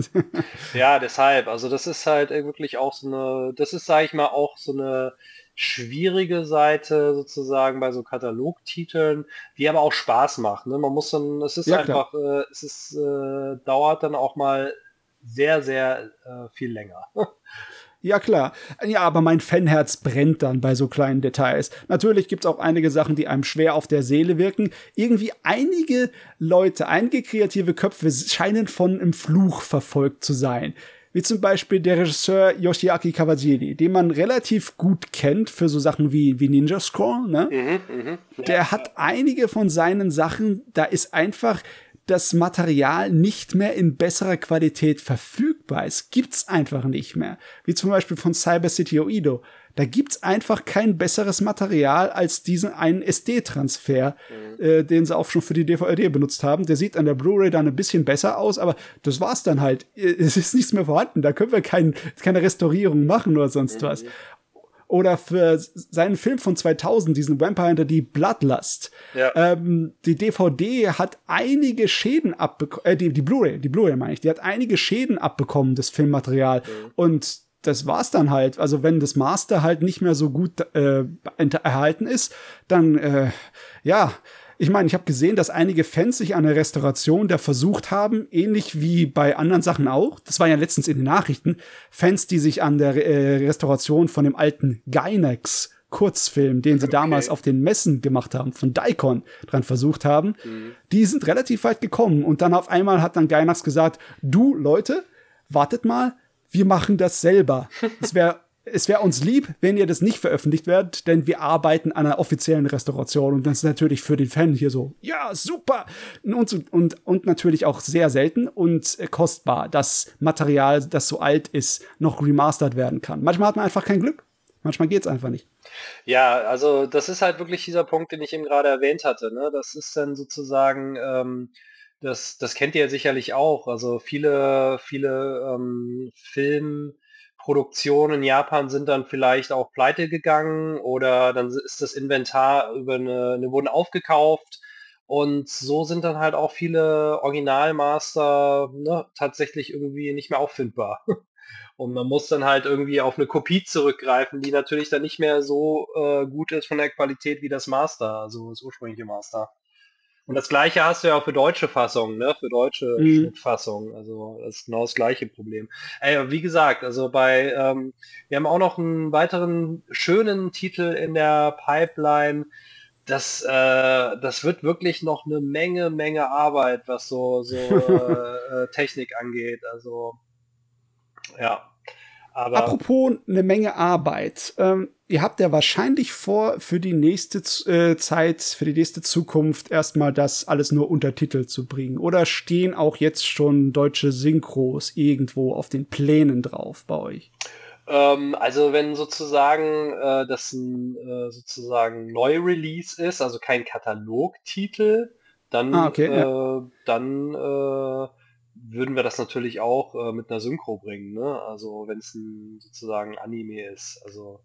ja, deshalb, also das ist halt wirklich auch so eine, das ist, sage ich mal, auch so eine schwierige Seite sozusagen bei so Katalogtiteln, die aber auch Spaß macht. Ne? Man muss dann, es ist ja, einfach, äh, es ist, äh, dauert dann auch mal sehr, sehr äh, viel länger. Ja, klar. Ja, aber mein Fanherz brennt dann bei so kleinen Details. Natürlich gibt's auch einige Sachen, die einem schwer auf der Seele wirken. Irgendwie einige Leute, einige kreative Köpfe scheinen von einem Fluch verfolgt zu sein wie zum Beispiel der Regisseur Yoshiaki Kawajiri, den man relativ gut kennt für so Sachen wie, wie Ninja Scroll, ne? Mhm, mh. Der hat einige von seinen Sachen, da ist einfach das Material nicht mehr in besserer Qualität verfügbar. Es gibt's einfach nicht mehr. Wie zum Beispiel von Cyber City Oido. Da gibt's einfach kein besseres Material als diesen einen SD-Transfer, mhm. äh, den sie auch schon für die DVD benutzt haben. Der sieht an der Blu-ray dann ein bisschen besser aus, aber das war's dann halt. Es ist nichts mehr vorhanden. Da können wir kein, keine Restaurierung machen oder sonst mhm. was oder für seinen Film von 2000, diesen Vampire Hunter, die Bloodlust. Ja. Ähm, die DVD hat einige Schäden abbekommen, äh, die, die Blu-ray, die Blu-ray meine ich, die hat einige Schäden abbekommen, das Filmmaterial. Mhm. Und das war's dann halt. Also wenn das Master halt nicht mehr so gut äh, erhalten ist, dann äh, ja, ich meine, ich habe gesehen, dass einige Fans sich an der Restauration der versucht haben, ähnlich wie bei anderen Sachen auch. Das war ja letztens in den Nachrichten. Fans, die sich an der äh, Restauration von dem alten Gynex Kurzfilm, den sie okay. damals auf den Messen gemacht haben, von Daikon dran versucht haben, mhm. die sind relativ weit gekommen. Und dann auf einmal hat dann Gynax gesagt, du Leute, wartet mal, wir machen das selber. Es wäre es wäre uns lieb, wenn ihr das nicht veröffentlicht werdet, denn wir arbeiten an einer offiziellen Restauration und das ist natürlich für den Fan hier so, ja, super! Und, und, und natürlich auch sehr selten und kostbar, dass Material, das so alt ist, noch remastert werden kann. Manchmal hat man einfach kein Glück. Manchmal geht es einfach nicht. Ja, also das ist halt wirklich dieser Punkt, den ich eben gerade erwähnt hatte. Ne? Das ist dann sozusagen, ähm, das, das kennt ihr sicherlich auch. Also viele, viele ähm, Film Produktionen in Japan sind dann vielleicht auch pleite gegangen oder dann ist das Inventar über eine, eine wurden aufgekauft und so sind dann halt auch viele Originalmaster ne, tatsächlich irgendwie nicht mehr auffindbar. Und man muss dann halt irgendwie auf eine Kopie zurückgreifen, die natürlich dann nicht mehr so äh, gut ist von der Qualität wie das Master, also das ursprüngliche Master. Und das gleiche hast du ja auch für deutsche Fassungen, ne? Für deutsche mhm. Schnittfassungen. Also das ist genau das gleiche Problem. Ey, wie gesagt, also bei ähm, wir haben auch noch einen weiteren schönen Titel in der Pipeline. Das, äh, das wird wirklich noch eine Menge, Menge Arbeit, was so, so äh, äh Technik angeht. Also ja. Aber Apropos eine Menge Arbeit. Ähm, ihr habt ja wahrscheinlich vor, für die nächste äh, Zeit, für die nächste Zukunft erstmal das alles nur untertitelt zu bringen. Oder stehen auch jetzt schon deutsche Synchros irgendwo auf den Plänen drauf bei euch? Ähm, also wenn sozusagen äh, das ein äh, sozusagen Neu-Release ist, also kein Katalogtitel, dann, ah, okay, ja. Äh, dann äh, würden wir das natürlich auch äh, mit einer Synchro bringen, ne? Also wenn es ein sozusagen Anime ist. Also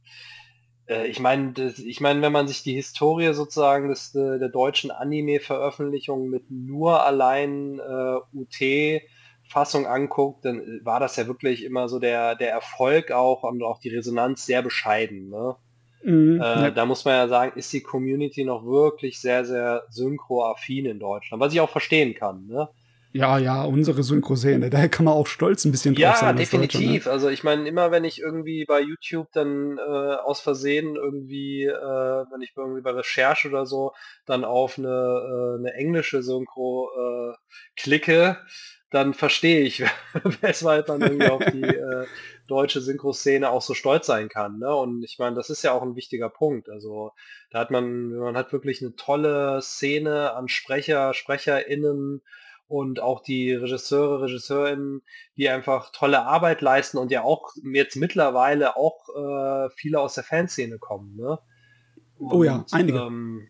ich meine, ich meine, wenn man sich die Historie sozusagen des, der, der deutschen Anime-Veröffentlichung mit nur allein äh, UT-Fassung anguckt, dann war das ja wirklich immer so der, der Erfolg auch und auch die Resonanz sehr bescheiden. Ne? Mhm, äh, ja. Da muss man ja sagen, ist die Community noch wirklich sehr, sehr synchroaffin in Deutschland, was ich auch verstehen kann. Ne? Ja, ja, unsere Synchro-Szene, da kann man auch stolz ein bisschen drauf ja, sein. Ja, definitiv. Ne? Also ich meine, immer wenn ich irgendwie bei YouTube dann äh, aus Versehen irgendwie, äh, wenn ich irgendwie bei Recherche oder so, dann auf eine, äh, eine englische Synchro äh, klicke, dann verstehe ich, weshalb man irgendwie auf die äh, deutsche Synchro-Szene auch so stolz sein kann. Ne? Und ich meine, das ist ja auch ein wichtiger Punkt. Also da hat man, man hat wirklich eine tolle Szene an Sprecher, SprecherInnen, und auch die Regisseure, Regisseurinnen, die einfach tolle Arbeit leisten und ja auch jetzt mittlerweile auch äh, viele aus der Fanszene kommen. Ne? Und, oh ja, einige. Ähm,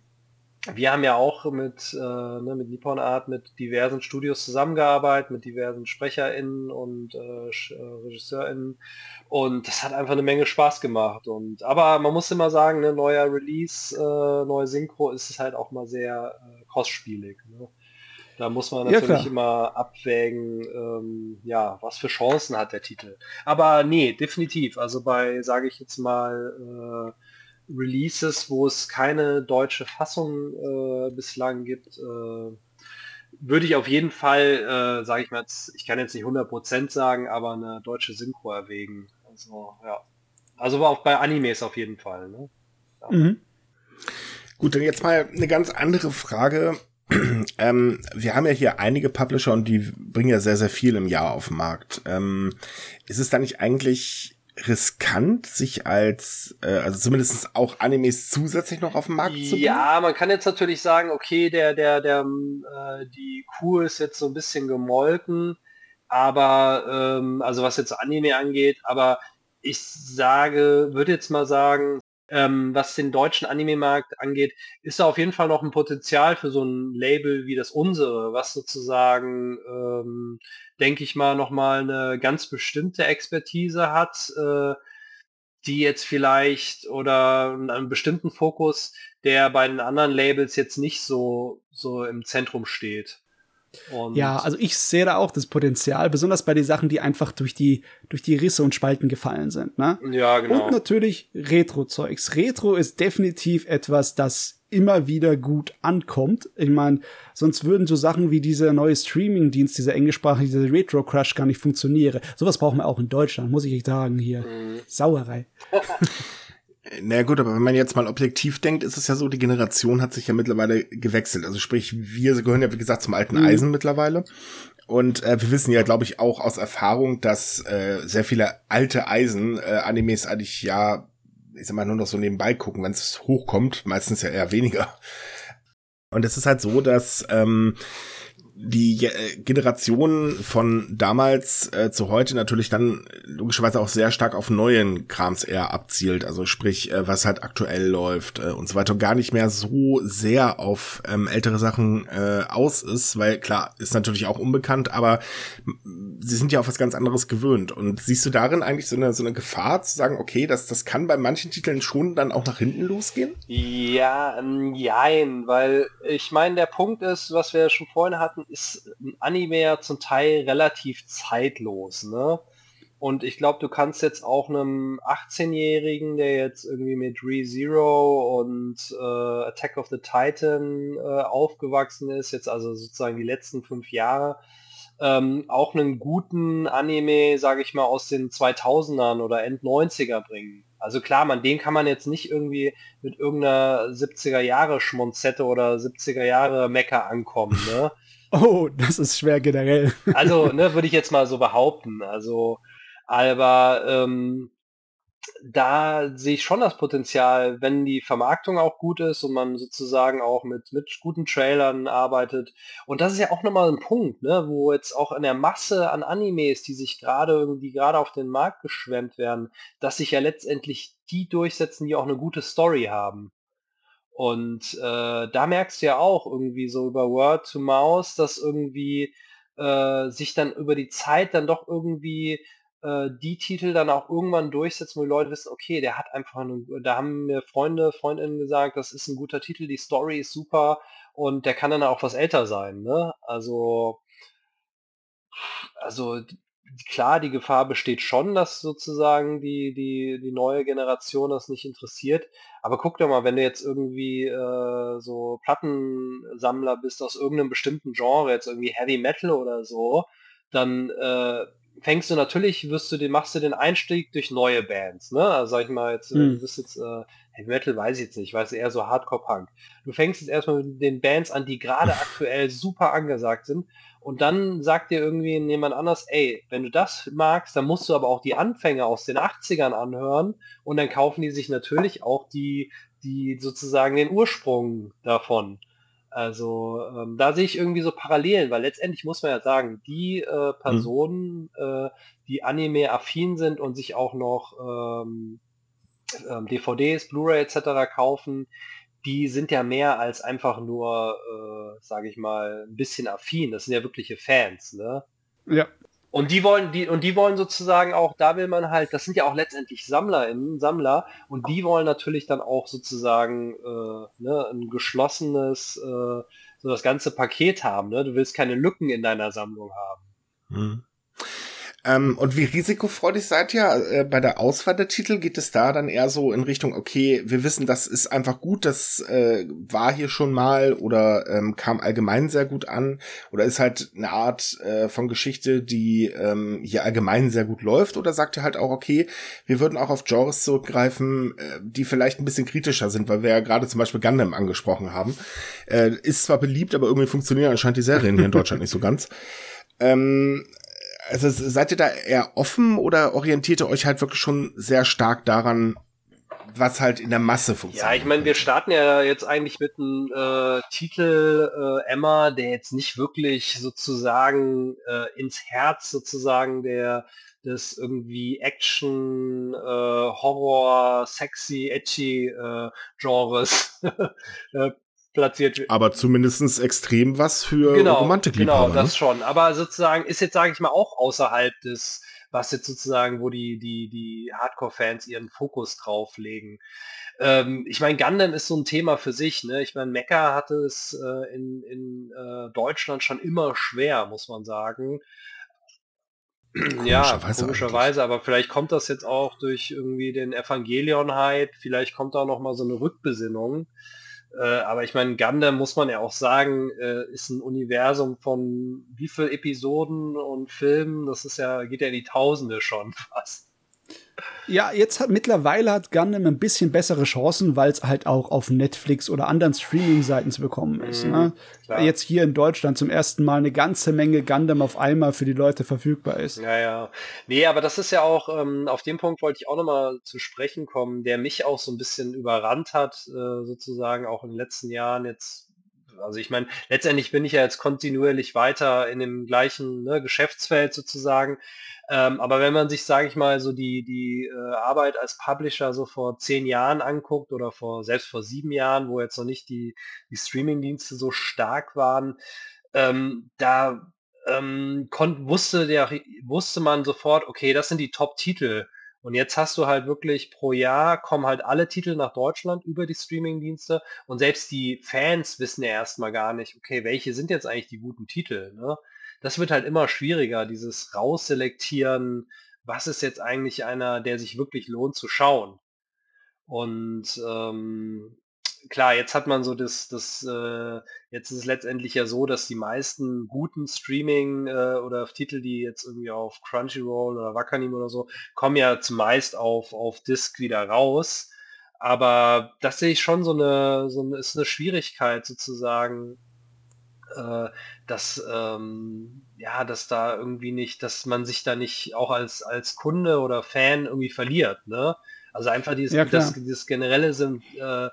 wir haben ja auch mit, äh, ne, mit Nippon Art mit diversen Studios zusammengearbeitet, mit diversen SprecherInnen und äh, äh RegisseurInnen und das hat einfach eine Menge Spaß gemacht. Und aber man muss immer sagen, ne, neuer Release, äh, neue Synchro ist es halt auch mal sehr äh, kostspielig. Ne? Da muss man natürlich ja, immer abwägen, ähm, ja, was für Chancen hat der Titel. Aber nee, definitiv. Also bei, sage ich jetzt mal, äh, Releases, wo es keine deutsche Fassung äh, bislang gibt, äh, würde ich auf jeden Fall, äh, sage ich mal, jetzt, ich kann jetzt nicht 100% sagen, aber eine deutsche Synchro erwägen. Also ja, also auch bei Animes auf jeden Fall. Ne? Ja. Mhm. Gut, dann jetzt mal eine ganz andere Frage ähm, wir haben ja hier einige Publisher und die bringen ja sehr, sehr viel im Jahr auf den Markt. Ähm, ist es da nicht eigentlich riskant, sich als, äh, also zumindest auch Animes zusätzlich noch auf den Markt zu bringen? Ja, man kann jetzt natürlich sagen, okay, der, der, der, äh, die Kuh ist jetzt so ein bisschen gemolken, aber, ähm, also was jetzt Anime angeht, aber ich sage, würde jetzt mal sagen, ähm, was den deutschen Anime-Markt angeht, ist da auf jeden Fall noch ein Potenzial für so ein Label wie das unsere, was sozusagen, ähm, denke ich mal, nochmal eine ganz bestimmte Expertise hat, äh, die jetzt vielleicht oder einen bestimmten Fokus, der bei den anderen Labels jetzt nicht so, so im Zentrum steht. Und ja, also ich sehe da auch das Potenzial, besonders bei den Sachen, die einfach durch die, durch die Risse und Spalten gefallen sind. Ne? Ja, genau. Und natürlich Retro-Zeugs. Retro ist definitiv etwas, das immer wieder gut ankommt. Ich meine, sonst würden so Sachen wie dieser neue Streaming-Dienst, dieser englischsprachige dieser Retro-Crush gar nicht funktionieren. Sowas brauchen wir auch in Deutschland, muss ich euch sagen, hier. Mhm. Sauerei. Na gut, aber wenn man jetzt mal objektiv denkt, ist es ja so, die Generation hat sich ja mittlerweile gewechselt. Also sprich, wir gehören ja, wie gesagt, zum alten mhm. Eisen mittlerweile. Und äh, wir wissen ja, glaube ich, auch aus Erfahrung, dass äh, sehr viele alte Eisen-Animes äh, eigentlich ja, ich sag mal, nur noch so nebenbei gucken, wenn es hochkommt. Meistens ja eher weniger. Und es ist halt so, dass ähm, die äh, Generation von damals äh, zu heute natürlich dann logischerweise auch sehr stark auf neuen Krams eher abzielt, also sprich, äh, was halt aktuell läuft äh, und so weiter, gar nicht mehr so sehr auf ähm, ältere Sachen äh, aus ist, weil klar, ist natürlich auch unbekannt, aber sie sind ja auf was ganz anderes gewöhnt. Und siehst du darin eigentlich so eine, so eine Gefahr zu sagen, okay, das, das kann bei manchen Titeln schon dann auch nach hinten losgehen? Ja, ähm, jein, weil ich meine, der Punkt ist, was wir schon vorhin hatten, ist ein Anime ja zum Teil relativ zeitlos, ne? Und ich glaube, du kannst jetzt auch einem 18-Jährigen, der jetzt irgendwie mit ReZero und äh, Attack of the Titan äh, aufgewachsen ist, jetzt also sozusagen die letzten fünf Jahre, ähm, auch einen guten Anime, sage ich mal, aus den 2000ern oder End 90er bringen. Also klar, man, den kann man jetzt nicht irgendwie mit irgendeiner 70er Jahre Schmonzette oder 70er Jahre Mecker ankommen, ne? Oh, das ist schwer generell. Also, ne, würde ich jetzt mal so behaupten. Also, aber ähm, da sehe ich schon das Potenzial, wenn die Vermarktung auch gut ist und man sozusagen auch mit, mit guten Trailern arbeitet. Und das ist ja auch nochmal ein Punkt, ne, wo jetzt auch in der Masse an Animes, die sich gerade irgendwie gerade auf den Markt geschwemmt werden, dass sich ja letztendlich die durchsetzen, die auch eine gute Story haben. Und äh, da merkst du ja auch irgendwie so über Word to Mouse, dass irgendwie äh, sich dann über die Zeit dann doch irgendwie äh, die Titel dann auch irgendwann durchsetzen, wo die Leute wissen, okay, der hat einfach eine, da haben mir Freunde, Freundinnen gesagt, das ist ein guter Titel, die Story ist super und der kann dann auch was älter sein, ne? Also, also klar, die Gefahr besteht schon, dass sozusagen die, die, die neue Generation das nicht interessiert. Aber guck doch mal, wenn du jetzt irgendwie äh, so Plattensammler bist aus irgendeinem bestimmten Genre, jetzt irgendwie Heavy Metal oder so, dann äh, fängst du natürlich, wirst du den, machst du den Einstieg durch neue Bands, ne? Also sag ich mal, jetzt, hm. du bist jetzt äh, Heavy Metal weiß ich jetzt nicht, ich weiß eher so Hardcore-Punk. Du fängst jetzt erstmal mit den Bands an, die gerade aktuell super angesagt sind und dann sagt dir irgendwie jemand anders, ey, wenn du das magst, dann musst du aber auch die Anfänge aus den 80ern anhören und dann kaufen die sich natürlich auch die, die sozusagen den Ursprung davon. Also ähm, da sehe ich irgendwie so Parallelen, weil letztendlich muss man ja sagen, die äh, mhm. Personen, mhm. äh, die Anime-affin sind und sich auch noch ähm, ähm, DVDs, Blu-ray etc. kaufen, die sind ja mehr als einfach nur, äh, sage ich mal, ein bisschen affin. Das sind ja wirkliche Fans, ne? Ja. Und die wollen, die, und die wollen sozusagen auch, da will man halt, das sind ja auch letztendlich SammlerInnen, Sammler, und die wollen natürlich dann auch sozusagen äh, ne, ein geschlossenes, äh, so das ganze Paket haben. Ne? Du willst keine Lücken in deiner Sammlung haben. Mhm. Ähm, und wie risikofreudig seid ihr äh, bei der Auswahl der Titel? Geht es da dann eher so in Richtung, okay, wir wissen, das ist einfach gut, das äh, war hier schon mal oder ähm, kam allgemein sehr gut an oder ist halt eine Art äh, von Geschichte, die ähm, hier allgemein sehr gut läuft? Oder sagt ihr halt auch, okay, wir würden auch auf Genres zurückgreifen, äh, die vielleicht ein bisschen kritischer sind, weil wir ja gerade zum Beispiel Gundam angesprochen haben. Äh, ist zwar beliebt, aber irgendwie funktionieren anscheinend die Serien hier in Deutschland nicht so ganz. Ähm, also seid ihr da eher offen oder orientiert ihr euch halt wirklich schon sehr stark daran, was halt in der Masse funktioniert? Ja, ich meine, wir starten ja jetzt eigentlich mit einem äh, Titel äh, Emma, der jetzt nicht wirklich sozusagen äh, ins Herz sozusagen der des irgendwie Action, äh, Horror, sexy, edgy äh, Genres äh, platziert wird. Aber zumindestens extrem was für genau, Romantikliebhaber. Genau, das ne? schon. Aber sozusagen ist jetzt, sage ich mal, auch außerhalb des, was jetzt sozusagen, wo die, die, die Hardcore-Fans ihren Fokus drauf legen. Ähm, ich meine, Gundam ist so ein Thema für sich. Ne? Ich meine, Mecha hatte es äh, in, in äh, Deutschland schon immer schwer, muss man sagen. ja, komischerweise, aber vielleicht kommt das jetzt auch durch irgendwie den Evangelion-Hype, vielleicht kommt da noch mal so eine Rückbesinnung. Äh, aber ich meine, Gundam muss man ja auch sagen, äh, ist ein Universum von wie viel Episoden und Filmen, das ist ja, geht ja in die Tausende schon fast. Ja, jetzt hat mittlerweile hat Gundam ein bisschen bessere Chancen, weil es halt auch auf Netflix oder anderen Streaming-Seiten zu bekommen ist. Mhm, ne? Jetzt hier in Deutschland zum ersten Mal eine ganze Menge Gundam auf einmal für die Leute verfügbar ist. Ja, ja. Nee, aber das ist ja auch, ähm, auf dem Punkt wollte ich auch nochmal zu sprechen kommen, der mich auch so ein bisschen überrannt hat, äh, sozusagen auch in den letzten Jahren jetzt also ich meine, letztendlich bin ich ja jetzt kontinuierlich weiter in dem gleichen ne, Geschäftsfeld sozusagen. Ähm, aber wenn man sich, sage ich mal, so die, die äh, Arbeit als Publisher so vor zehn Jahren anguckt oder vor selbst vor sieben Jahren, wo jetzt noch nicht die, die Streaming-Dienste so stark waren, ähm, da ähm, kon wusste, der, wusste man sofort, okay, das sind die Top-Titel. Und jetzt hast du halt wirklich pro Jahr kommen halt alle Titel nach Deutschland über die Streaming-Dienste und selbst die Fans wissen ja erstmal gar nicht, okay, welche sind jetzt eigentlich die guten Titel. Ne? Das wird halt immer schwieriger, dieses Rausselektieren, was ist jetzt eigentlich einer, der sich wirklich lohnt zu schauen. Und ähm, klar, jetzt hat man so das, das äh, jetzt ist es letztendlich ja so, dass die meisten guten Streaming äh, oder Titel, die jetzt irgendwie auf Crunchyroll oder Wakanim oder so, kommen ja zumeist auf, auf Disc wieder raus. Aber das sehe ich schon so eine, so eine, ist eine Schwierigkeit sozusagen, äh, dass ähm, ja, dass da irgendwie nicht, dass man sich da nicht auch als als Kunde oder Fan irgendwie verliert, ne? Also einfach dieses, ja, das, dieses generelle sind, äh,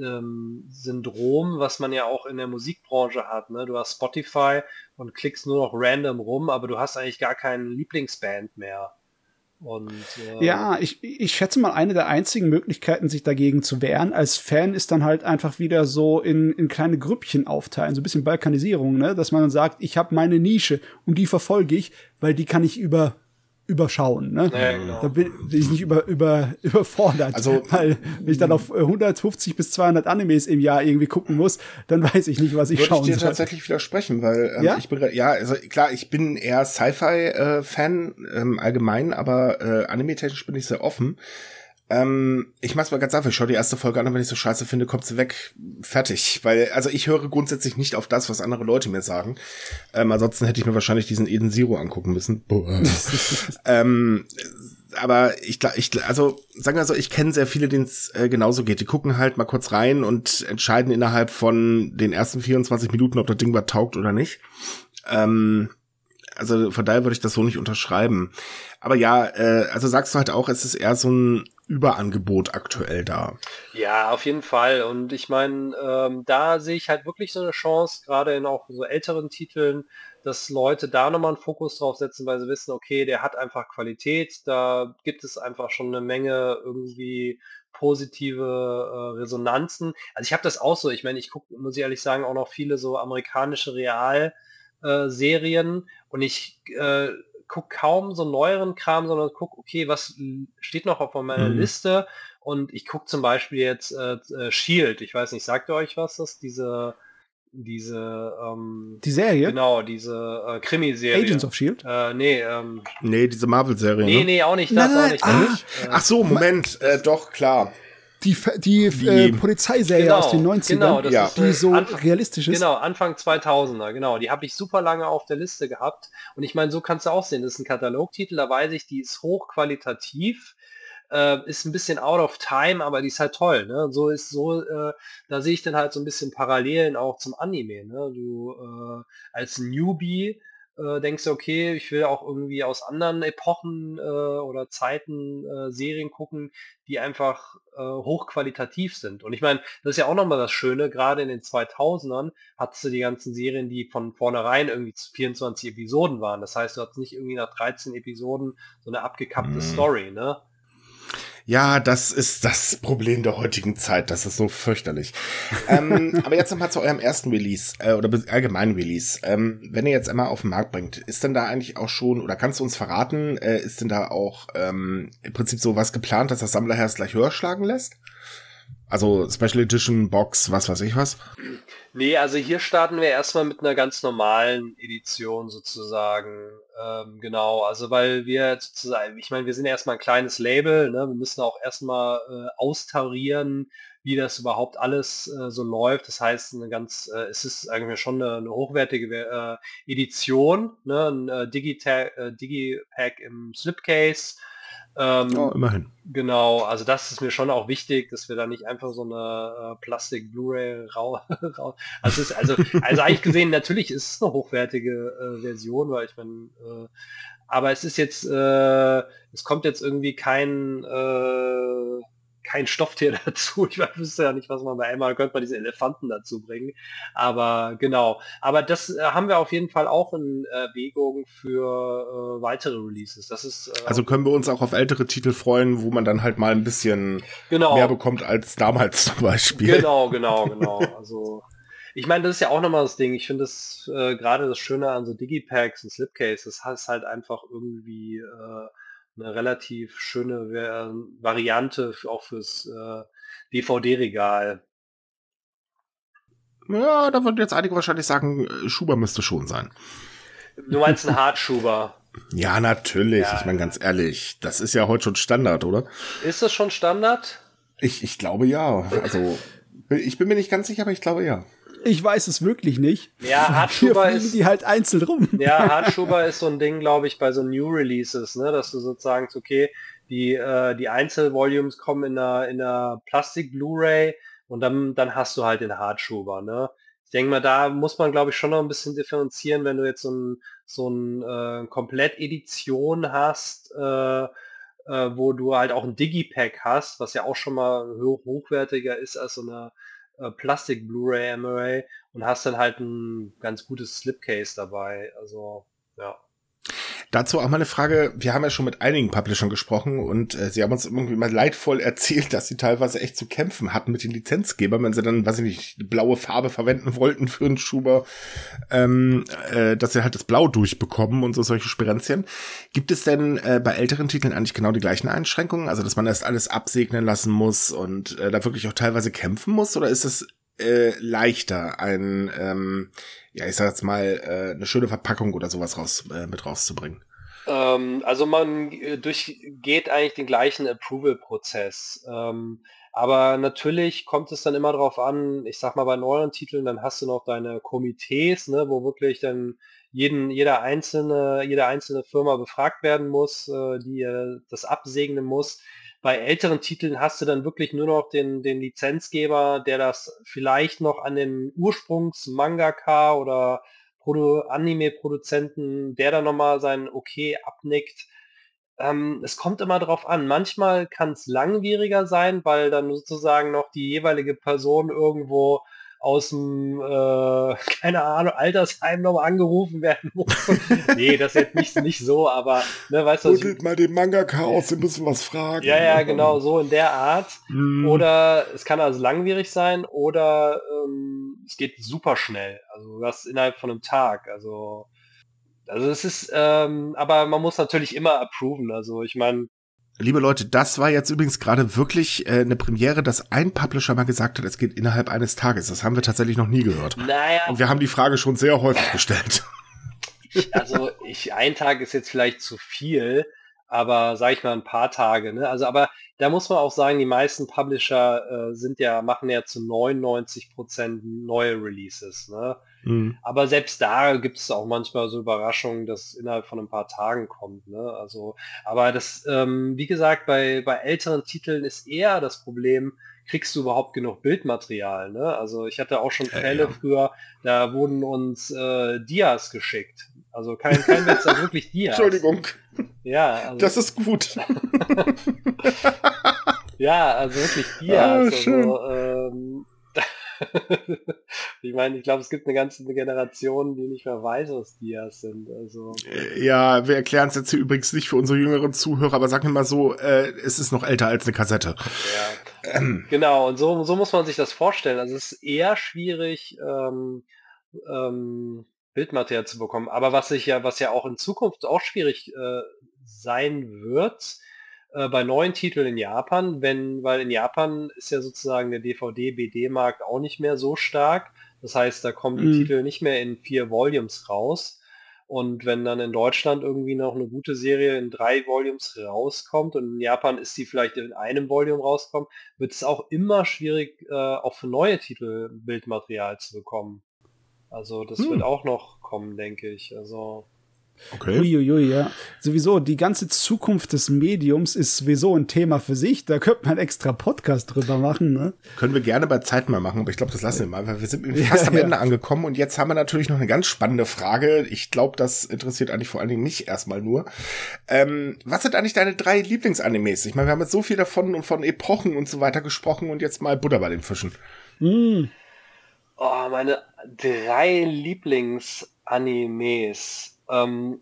ähm, Syndrom, was man ja auch in der Musikbranche hat. Ne? Du hast Spotify und klickst nur noch random rum, aber du hast eigentlich gar keinen Lieblingsband mehr. Und, äh ja, ich, ich schätze mal, eine der einzigen Möglichkeiten, sich dagegen zu wehren als Fan, ist dann halt einfach wieder so in, in kleine Grüppchen aufteilen, so ein bisschen Balkanisierung, ne? dass man dann sagt, ich habe meine Nische und die verfolge ich, weil die kann ich über überschauen. Ne? Ja, genau. Da bin, ich nicht über, über, überfordert. Also, weil wenn ich dann auf 150 bis 200 Animes im Jahr irgendwie gucken muss, dann weiß ich nicht, was ich schauen soll. ich dir tatsächlich widersprechen, weil ähm, ja? ich bin, ja, also klar, ich bin eher Sci-Fi-Fan äh, ähm, allgemein, aber äh, anime-technisch bin ich sehr offen. Ähm, ich mach's mal ganz einfach. Ich schau die erste Folge an und wenn ich so scheiße finde, kommt sie weg. Fertig. Weil, also ich höre grundsätzlich nicht auf das, was andere Leute mir sagen. Ähm, ansonsten hätte ich mir wahrscheinlich diesen Eden Zero angucken müssen. ähm, aber ich, ich, also sagen wir so, ich kenne sehr viele, denen es äh, genauso geht. Die gucken halt mal kurz rein und entscheiden innerhalb von den ersten 24 Minuten, ob das Ding was taugt oder nicht. Ähm, also von daher würde ich das so nicht unterschreiben. Aber ja, äh, also sagst du halt auch, es ist eher so ein Überangebot aktuell da. Ja, auf jeden Fall. Und ich meine, ähm, da sehe ich halt wirklich so eine Chance, gerade in auch so älteren Titeln, dass Leute da nochmal einen Fokus drauf setzen, weil sie wissen, okay, der hat einfach Qualität, da gibt es einfach schon eine Menge irgendwie positive äh, Resonanzen. Also ich habe das auch so, ich meine, ich gucke, muss ich ehrlich sagen, auch noch viele so amerikanische Real-Serien äh, und ich äh, guck kaum so neueren Kram, sondern guck, okay, was steht noch auf meiner mhm. Liste? Und ich guck zum Beispiel jetzt äh, äh, Shield. Ich weiß nicht, sagt ihr euch was das? Diese diese ähm, die Serie genau diese äh, Krimiserie Agents of Shield äh, nee ähm, nee diese Marvel Serie nee ne? nee auch nicht das nein, nein, auch nicht, ah, ach so Moment äh, doch klar die, die, äh, Polizeiserie genau, aus den 90ern, genau, ja. die so Anfang, realistisch ist. Genau, Anfang 2000er, genau. Die habe ich super lange auf der Liste gehabt. Und ich meine, so kannst du auch sehen, das ist ein Katalogtitel, da weiß ich, die ist hochqualitativ, äh, ist ein bisschen out of time, aber die ist halt toll. Ne? So ist so, äh, da sehe ich dann halt so ein bisschen Parallelen auch zum Anime. Ne? Du äh, als Newbie äh, denkst du, okay, ich will auch irgendwie aus anderen Epochen äh, oder Zeiten äh, Serien gucken, die einfach äh, hochqualitativ sind. Und ich meine, das ist ja auch nochmal das Schöne, gerade in den 2000ern hattest du die ganzen Serien, die von vornherein irgendwie 24 Episoden waren. Das heißt, du hattest nicht irgendwie nach 13 Episoden so eine abgekappte mm. Story, ne? Ja, das ist das Problem der heutigen Zeit. Das ist so fürchterlich. ähm, aber jetzt nochmal zu eurem ersten Release äh, oder allgemeinen Release. Ähm, wenn ihr jetzt einmal auf den Markt bringt, ist denn da eigentlich auch schon, oder kannst du uns verraten, äh, ist denn da auch ähm, im Prinzip so was geplant, dass das Sammlerherz gleich höher schlagen lässt? Also Special Edition, Box, was weiß ich was? Nee, also hier starten wir erstmal mit einer ganz normalen Edition sozusagen. Ähm, genau, also weil wir sozusagen, ich meine, wir sind erstmal ein kleines Label, ne? wir müssen auch erstmal äh, austarieren, wie das überhaupt alles äh, so läuft. Das heißt, eine ganz, äh, es ist eigentlich schon eine, eine hochwertige äh, Edition, ne? ein äh, äh, Digipack im Slipcase ähm, oh, immerhin. Genau, also das ist mir schon auch wichtig, dass wir da nicht einfach so eine äh, Plastik-Blu-ray rau, rau also, ist, also, also eigentlich gesehen, natürlich ist es eine hochwertige äh, Version, weil ich meine, äh, aber es ist jetzt, äh, es kommt jetzt irgendwie kein äh, kein Stofftier dazu. Ich wüsste ja nicht, was man bei einmal könnte man diese Elefanten dazu bringen. Aber genau. Aber das äh, haben wir auf jeden Fall auch in Erwägung für äh, weitere Releases. Das ist äh, also können wir uns auch auf ältere Titel freuen, wo man dann halt mal ein bisschen genau. mehr bekommt als damals zum Beispiel. Genau, genau, genau. Also ich meine, das ist ja auch nochmal das Ding. Ich finde das äh, gerade das Schöne an so Digipacks und Slipcases, das ist halt einfach irgendwie äh, eine relativ schöne Variante auch fürs äh, DVD-Regal. Ja, da würden jetzt einige wahrscheinlich sagen, äh, Schuber müsste schon sein. Du meinst ein Hartschuber? Ja, natürlich. Ja, ich meine, ganz ehrlich, das ist ja heute schon Standard, oder? Ist das schon Standard? Ich, ich glaube ja. Also, ich bin mir nicht ganz sicher, aber ich glaube ja. Ich weiß es wirklich nicht. Ja, Hardschuber ist die halt einzeln rum. Ja, Hardschuber ist so ein Ding, glaube ich, bei so New Releases, ne, dass du sozusagen okay, die äh, die Einzelvolumes kommen in einer in einer Plastik Blu-ray und dann dann hast du halt den Hardschuber, ne? Ich denke mal, da muss man glaube ich schon noch ein bisschen differenzieren, wenn du jetzt so ein so ein äh, Komplett-Edition hast, äh, äh, wo du halt auch ein Digipack hast, was ja auch schon mal hoch, hochwertiger ist als so eine äh, Plastik Blu-ray MRA und hast dann halt ein ganz gutes Slipcase dabei. Also ja. Dazu auch mal eine Frage. Wir haben ja schon mit einigen Publishern gesprochen und äh, sie haben uns irgendwie mal leidvoll erzählt, dass sie teilweise echt zu kämpfen hatten mit den Lizenzgebern, wenn sie dann, weiß ich nicht, blaue Farbe verwenden wollten für einen Schuber, ähm, äh, dass sie halt das Blau durchbekommen und so solche Sperenzien. Gibt es denn äh, bei älteren Titeln eigentlich genau die gleichen Einschränkungen? Also, dass man erst alles absegnen lassen muss und äh, da wirklich auch teilweise kämpfen muss? Oder ist es äh, leichter, ein, ähm, ja, ich sag jetzt mal, äh, eine schöne Verpackung oder sowas raus, äh, mit rauszubringen? Ähm, also man äh, durchgeht eigentlich den gleichen Approval-Prozess. Ähm, aber natürlich kommt es dann immer darauf an, ich sag mal bei neuen Titeln, dann hast du noch deine Komitees, ne, wo wirklich dann jeden, jeder einzelne, jede einzelne Firma befragt werden muss, äh, die äh, das absegnen muss. Bei älteren Titeln hast du dann wirklich nur noch den, den Lizenzgeber, der das vielleicht noch an den Ursprungs-Mangaka oder Produ Anime-Produzenten, der dann nochmal sein Okay abnickt. Ähm, es kommt immer drauf an. Manchmal kann es langwieriger sein, weil dann sozusagen noch die jeweilige Person irgendwo aus dem, äh, keine Ahnung, Altersheim nochmal angerufen werden muss. nee, das ist jetzt nicht, nicht so, aber, ne, weißt du, was mal den Mangaka aus, ein bisschen was fragen. Ja, ja, genau, so in der Art. Mm. Oder es kann also langwierig sein oder ähm, es geht super schnell. Also das innerhalb von einem Tag. Also, also es ist, ähm, aber man muss natürlich immer approven. Also ich meine, Liebe Leute, das war jetzt übrigens gerade wirklich äh, eine Premiere, dass ein Publisher mal gesagt hat, es geht innerhalb eines Tages. Das haben wir tatsächlich noch nie gehört. Naja. Und wir haben die Frage schon sehr häufig gestellt. Also ich, ein Tag ist jetzt vielleicht zu viel, aber sage ich mal ein paar Tage. Ne? Also aber da muss man auch sagen, die meisten Publisher äh, sind ja, machen ja zu 99 Prozent neue Releases. Ne? Mhm. Aber selbst da gibt es auch manchmal so Überraschungen, dass innerhalb von ein paar Tagen kommt. Ne? Also, aber das, ähm, wie gesagt, bei, bei älteren Titeln ist eher das Problem, kriegst du überhaupt genug Bildmaterial. Ne? Also ich hatte auch schon Fälle ja, ja. früher, da wurden uns äh, Dias geschickt. Also kein, kein Witz, also wirklich Dias. Entschuldigung. Ja, also, das ist gut. ja, also wirklich Dias. Ah, also, ähm, ich meine, ich glaube, es gibt eine ganze Generation, die nicht mehr weiß, was Dias sind. Also. Ja, wir erklären es jetzt hier übrigens nicht für unsere jüngeren Zuhörer, aber sagen wir mal so, äh, es ist noch älter als eine Kassette. Ja. Ähm. Genau, und so, so muss man sich das vorstellen. Also es ist eher schwierig, ähm, ähm, Bildmaterial zu bekommen. Aber was ich ja, was ja auch in Zukunft auch schwierig äh, sein wird, äh, bei neuen Titeln in Japan, wenn, weil in Japan ist ja sozusagen der DVD-BD-Markt auch nicht mehr so stark. Das heißt, da kommen die mhm. Titel nicht mehr in vier Volumes raus. Und wenn dann in Deutschland irgendwie noch eine gute Serie in drei Volumes rauskommt und in Japan ist sie vielleicht in einem Volume rauskommt, wird es auch immer schwierig, äh, auch für neue Titel Bildmaterial zu bekommen. Also das hm. wird auch noch kommen, denke ich. Also Okay. Uiuiui, ja. Sowieso, die ganze Zukunft des Mediums ist sowieso ein Thema für sich. Da könnte man extra Podcast drüber machen. Ne? Können wir gerne bei Zeit mal machen, aber ich glaube, das lassen wir mal, weil wir sind fast ja, am Ende ja. angekommen und jetzt haben wir natürlich noch eine ganz spannende Frage. Ich glaube, das interessiert eigentlich vor allen Dingen mich erstmal nur. Ähm, was sind eigentlich deine drei Lieblingsanimes? Ich meine, wir haben jetzt so viel davon und von Epochen und so weiter gesprochen und jetzt mal Butter bei den Fischen. Mm. Oh, meine drei Lieblingsanimes. Ähm,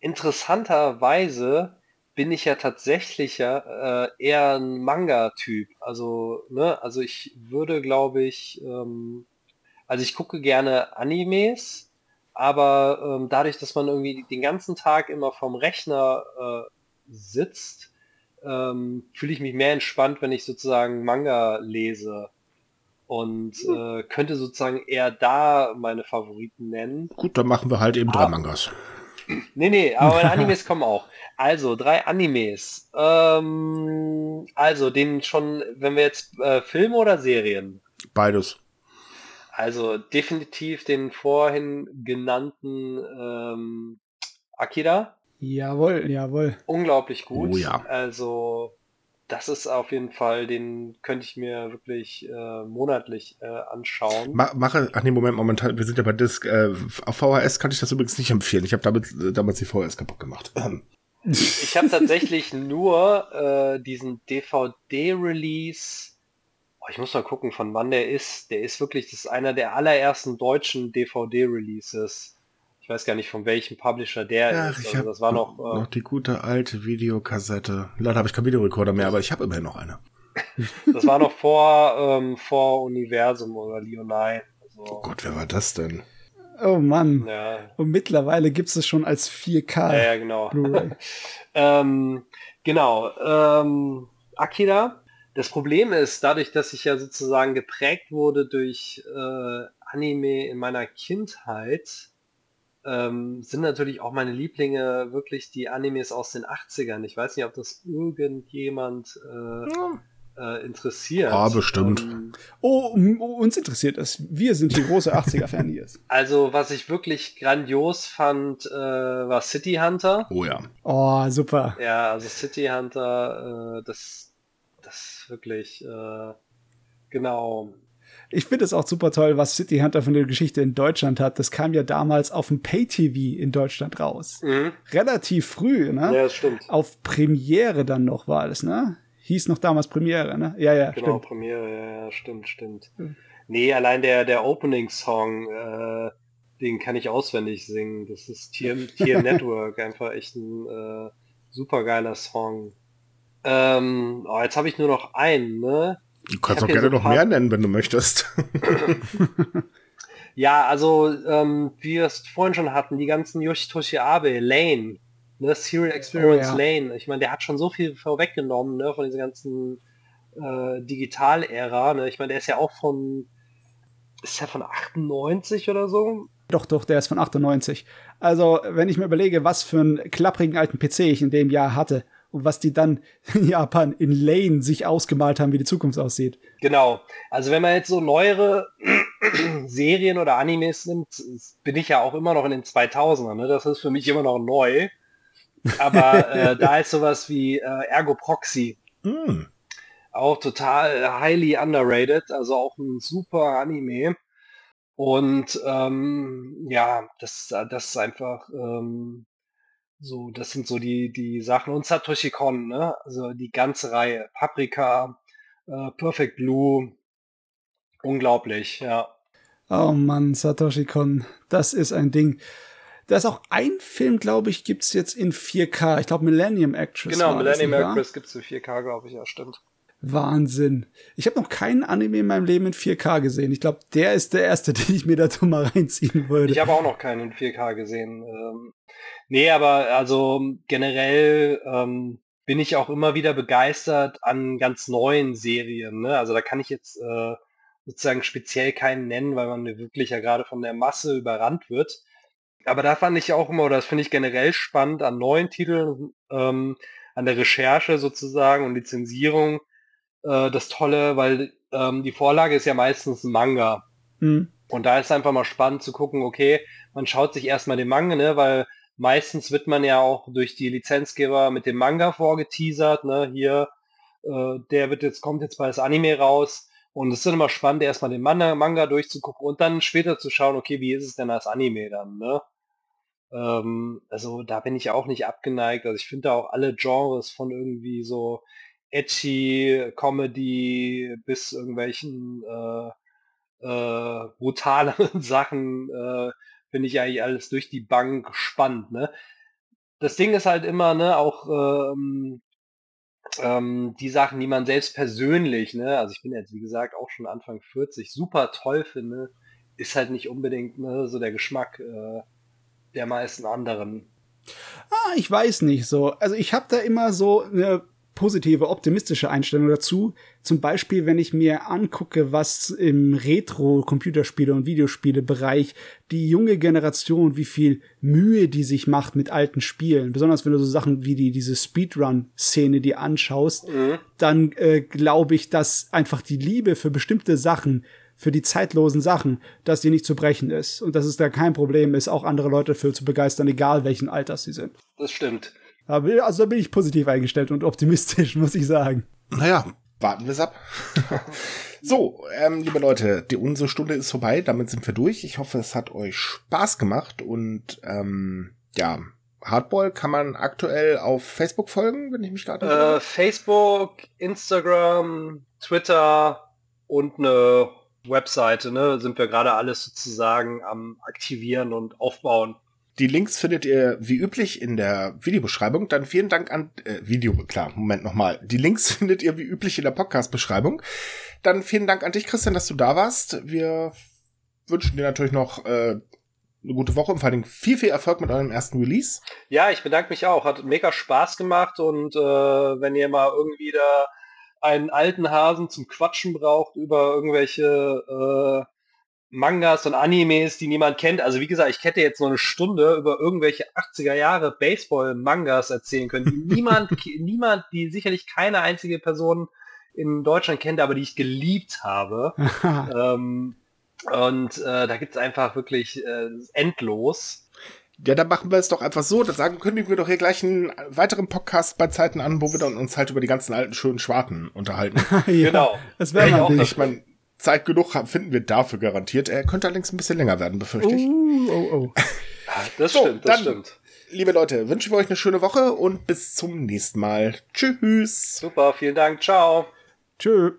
interessanterweise bin ich ja tatsächlich ja äh, eher ein Manga-Typ. Also, ne, also ich würde, glaube ich, ähm, also ich gucke gerne Animes, aber ähm, dadurch, dass man irgendwie den ganzen Tag immer vom Rechner äh, sitzt, ähm, fühle ich mich mehr entspannt, wenn ich sozusagen Manga lese und hm. äh, könnte sozusagen eher da meine Favoriten nennen. Gut, dann machen wir halt eben drei Mangas. Nee, nee, aber meine Animes kommen auch. Also, drei Animes. Ähm, also, den schon, wenn wir jetzt äh, Filme oder Serien? Beides. Also, definitiv den vorhin genannten ähm, Akira. Jawohl, jawohl. Unglaublich gut. Oh ja. Also, das ist auf jeden Fall, den könnte ich mir wirklich äh, monatlich äh, anschauen. Ma mache, ach nee, Moment, momentan, wir sind ja bei Disc. Äh, auf VHS kann ich das übrigens nicht empfehlen. Ich habe damit äh, damals die VHS kaputt gemacht. Ich habe tatsächlich nur äh, diesen DVD-Release. Oh, ich muss mal gucken, von wann der ist. Der ist wirklich, das ist einer der allerersten deutschen DVD-Releases. Ich weiß gar nicht, von welchem Publisher der Ach, ist. Also das war noch, noch äh, die gute alte Videokassette. Leider habe ich keinen Videorekorder mehr, aber ich habe immerhin noch eine. das war noch vor, ähm, vor Universum oder Leonine. Oh Also, Gott, wer war das denn? Oh Mann. ja, Und mittlerweile gibt es es schon als 4K ja, ja, genau. Blu-ray. Ähm, genau. Ähm, Akira. Das Problem ist, dadurch, dass ich ja sozusagen geprägt wurde durch äh, Anime in meiner Kindheit, ähm, sind natürlich auch meine Lieblinge wirklich die Animes aus den 80ern. Ich weiß nicht, ob das irgendjemand äh, äh, interessiert. Ah, bestimmt. Ähm, Oh, uns interessiert es. Wir sind die große 80er-Fans. also, was ich wirklich grandios fand, äh, war City Hunter. Oh ja. Oh, super. Ja, also City Hunter, äh, das, das wirklich, äh, genau. Ich finde es auch super toll, was City Hunter für eine Geschichte in Deutschland hat. Das kam ja damals auf dem Pay-TV in Deutschland raus. Mhm. Relativ früh, ne? Ja, das stimmt. Auf Premiere dann noch war es, ne? Hieß noch damals Premiere, ne? Ja, ja, Genau, stimmt. Premiere, ja, ja, stimmt, stimmt. Mhm. Nee, allein der, der Opening-Song, äh, den kann ich auswendig singen. Das ist TM, TM Network, einfach echt ein äh, super geiler Song. Ähm, oh, jetzt habe ich nur noch einen, ne? Du kannst auch gerne so noch mehr nennen, wenn du möchtest. Ja, also, ähm, wie wir es vorhin schon hatten, die ganzen Yoshitoshi Abe, Lane, ne, Serial Experience Oh, ja. Lane. Ich meine, der hat schon so viel vorweggenommen, ne, von dieser ganzen äh, Digital-Ära. Ne? Ich meine, der ist ja auch von, ist ja von 98 oder so. Doch, doch, der ist von 98. Also, wenn ich mir überlege, was für einen klapprigen alten PC ich in dem Jahr hatte und was die dann in Japan in Lane sich ausgemalt haben, wie die Zukunft aussieht. Genau. Also wenn man jetzt so neuere Serien oder Animes nimmt, bin ich ja auch immer noch in den 2000ern. Ne? Das ist für mich immer noch neu. Aber äh, da ist sowas wie äh, Ergo Proxy Hm. auch total highly underrated, also auch ein super Anime. Und ähm, ja, das, das ist einfach ähm, so, das sind so die, die Sachen. Und Satoshi Kon, ne? Also die ganze Reihe. Paprika, äh, Perfect Blue. Unglaublich, ja. Oh Mann, Satoshi Kon, das ist ein Ding. Da ist auch ein Film, glaube ich, gibt's jetzt in 4K. Ich glaube, Millennium Actress. Genau, Millennium? Actress gibt's für 4K, glaube ich, ja, stimmt. Wahnsinn. Ich habe noch keinen Anime in meinem Leben in 4K gesehen. Ich glaube, der ist der erste, den ich mir dazu mal reinziehen würde. Ich habe auch noch keinen in 4K gesehen. Ähm, nee, aber also generell ähm, bin ich auch immer wieder begeistert an ganz neuen Serien. Ne? Also da kann ich jetzt äh, sozusagen speziell keinen nennen, weil man wirklich ja gerade von der Masse überrannt wird. Aber da fand ich auch immer, oder das finde ich generell spannend an neuen Titeln, ähm, an der Recherche sozusagen und Lizenzierung, äh, das Tolle, weil ähm, die Vorlage ist ja meistens ein Manga. Hm. Und da ist einfach mal spannend zu gucken, okay, man schaut sich erstmal den Manga, ne, weil meistens wird man ja auch durch die Lizenzgeber mit dem Manga vorgeteasert, ne, hier, äh, der wird jetzt, kommt jetzt bei das Anime raus. Und es ist immer spannend, erstmal den Manga, Manga durchzugucken und dann später zu schauen, okay, wie ist es denn als Anime dann, ne? Ähm, also da bin ich auch nicht abgeneigt. Also ich finde da auch alle Genres von irgendwie so edgy, Comedy bis irgendwelchen äh, äh, brutaleren Sachen äh, finde ich eigentlich alles durch die Bank spannend. Ne? Das Ding ist halt immer, ne, auch ähm, ähm, die Sachen, die man selbst persönlich, ne, also ich bin jetzt wie gesagt auch schon Anfang 40, super toll finde, ist halt nicht unbedingt ne, so der Geschmack äh, der meisten anderen. Ah, ich weiß nicht so. Also ich habe da immer so eine positive, optimistische Einstellung dazu. Zum Beispiel, wenn ich mir angucke, was im Retro-Computerspiele- und Videospiele-Bereich die junge Generation, wie viel Mühe die sich macht mit alten Spielen. Besonders wenn du so Sachen wie die, diese Speedrun-Szene dir anschaust, mhm. dann äh, glaube ich, dass einfach die Liebe für bestimmte Sachen für die zeitlosen Sachen, dass die nicht zu brechen ist und dass es da kein Problem ist, auch andere Leute dafür zu begeistern, egal welchen Alters sie sind. Das stimmt. Aber, also da bin ich positiv eingestellt und optimistisch, muss ich sagen. Naja, warten wir es ab. so, ähm, liebe Leute, die unsere Stunde ist vorbei, damit sind wir durch. Ich hoffe, es hat euch Spaß gemacht und ähm, ja, Hardball kann man aktuell auf Facebook folgen, wenn ich mich gerade. Äh, Facebook, Instagram, Twitter und eine Webseite, ne, sind wir gerade alles sozusagen am Aktivieren und Aufbauen. Die Links findet ihr wie üblich in der Videobeschreibung. Dann vielen Dank an äh, Video, klar, Moment nochmal. Die Links findet ihr wie üblich in der Podcast-Beschreibung. Dann vielen Dank an dich, Christian, dass du da warst. Wir wünschen dir natürlich noch äh, eine gute Woche und vor allem viel, viel Erfolg mit eurem ersten Release. Ja, ich bedanke mich auch. Hat mega Spaß gemacht und äh, wenn ihr mal irgendwie da einen alten Hasen zum Quatschen braucht über irgendwelche äh, Mangas und Animes, die niemand kennt. Also wie gesagt, ich hätte jetzt nur eine Stunde über irgendwelche 80er Jahre Baseball-Mangas erzählen können, die niemand, niemand, die sicherlich keine einzige Person in Deutschland kennt, aber die ich geliebt habe. ähm, und äh, da gibt es einfach wirklich äh, endlos. Ja, dann machen wir es doch einfach so. Dann sagen, kündigen wir doch hier gleich einen weiteren Podcast bei Zeiten an, wo wir dann uns halt über die ganzen alten schönen Schwarten unterhalten. ja, genau. Das wäre mal Ich meine, Zeit genug finden wir dafür garantiert. Er könnte allerdings ein bisschen länger werden, befürchte ich. Oh, oh, oh. Das so, stimmt, das dann, stimmt. Liebe Leute, wünschen wir euch eine schöne Woche und bis zum nächsten Mal. Tschüss. Super, vielen Dank. Ciao. Tschüss.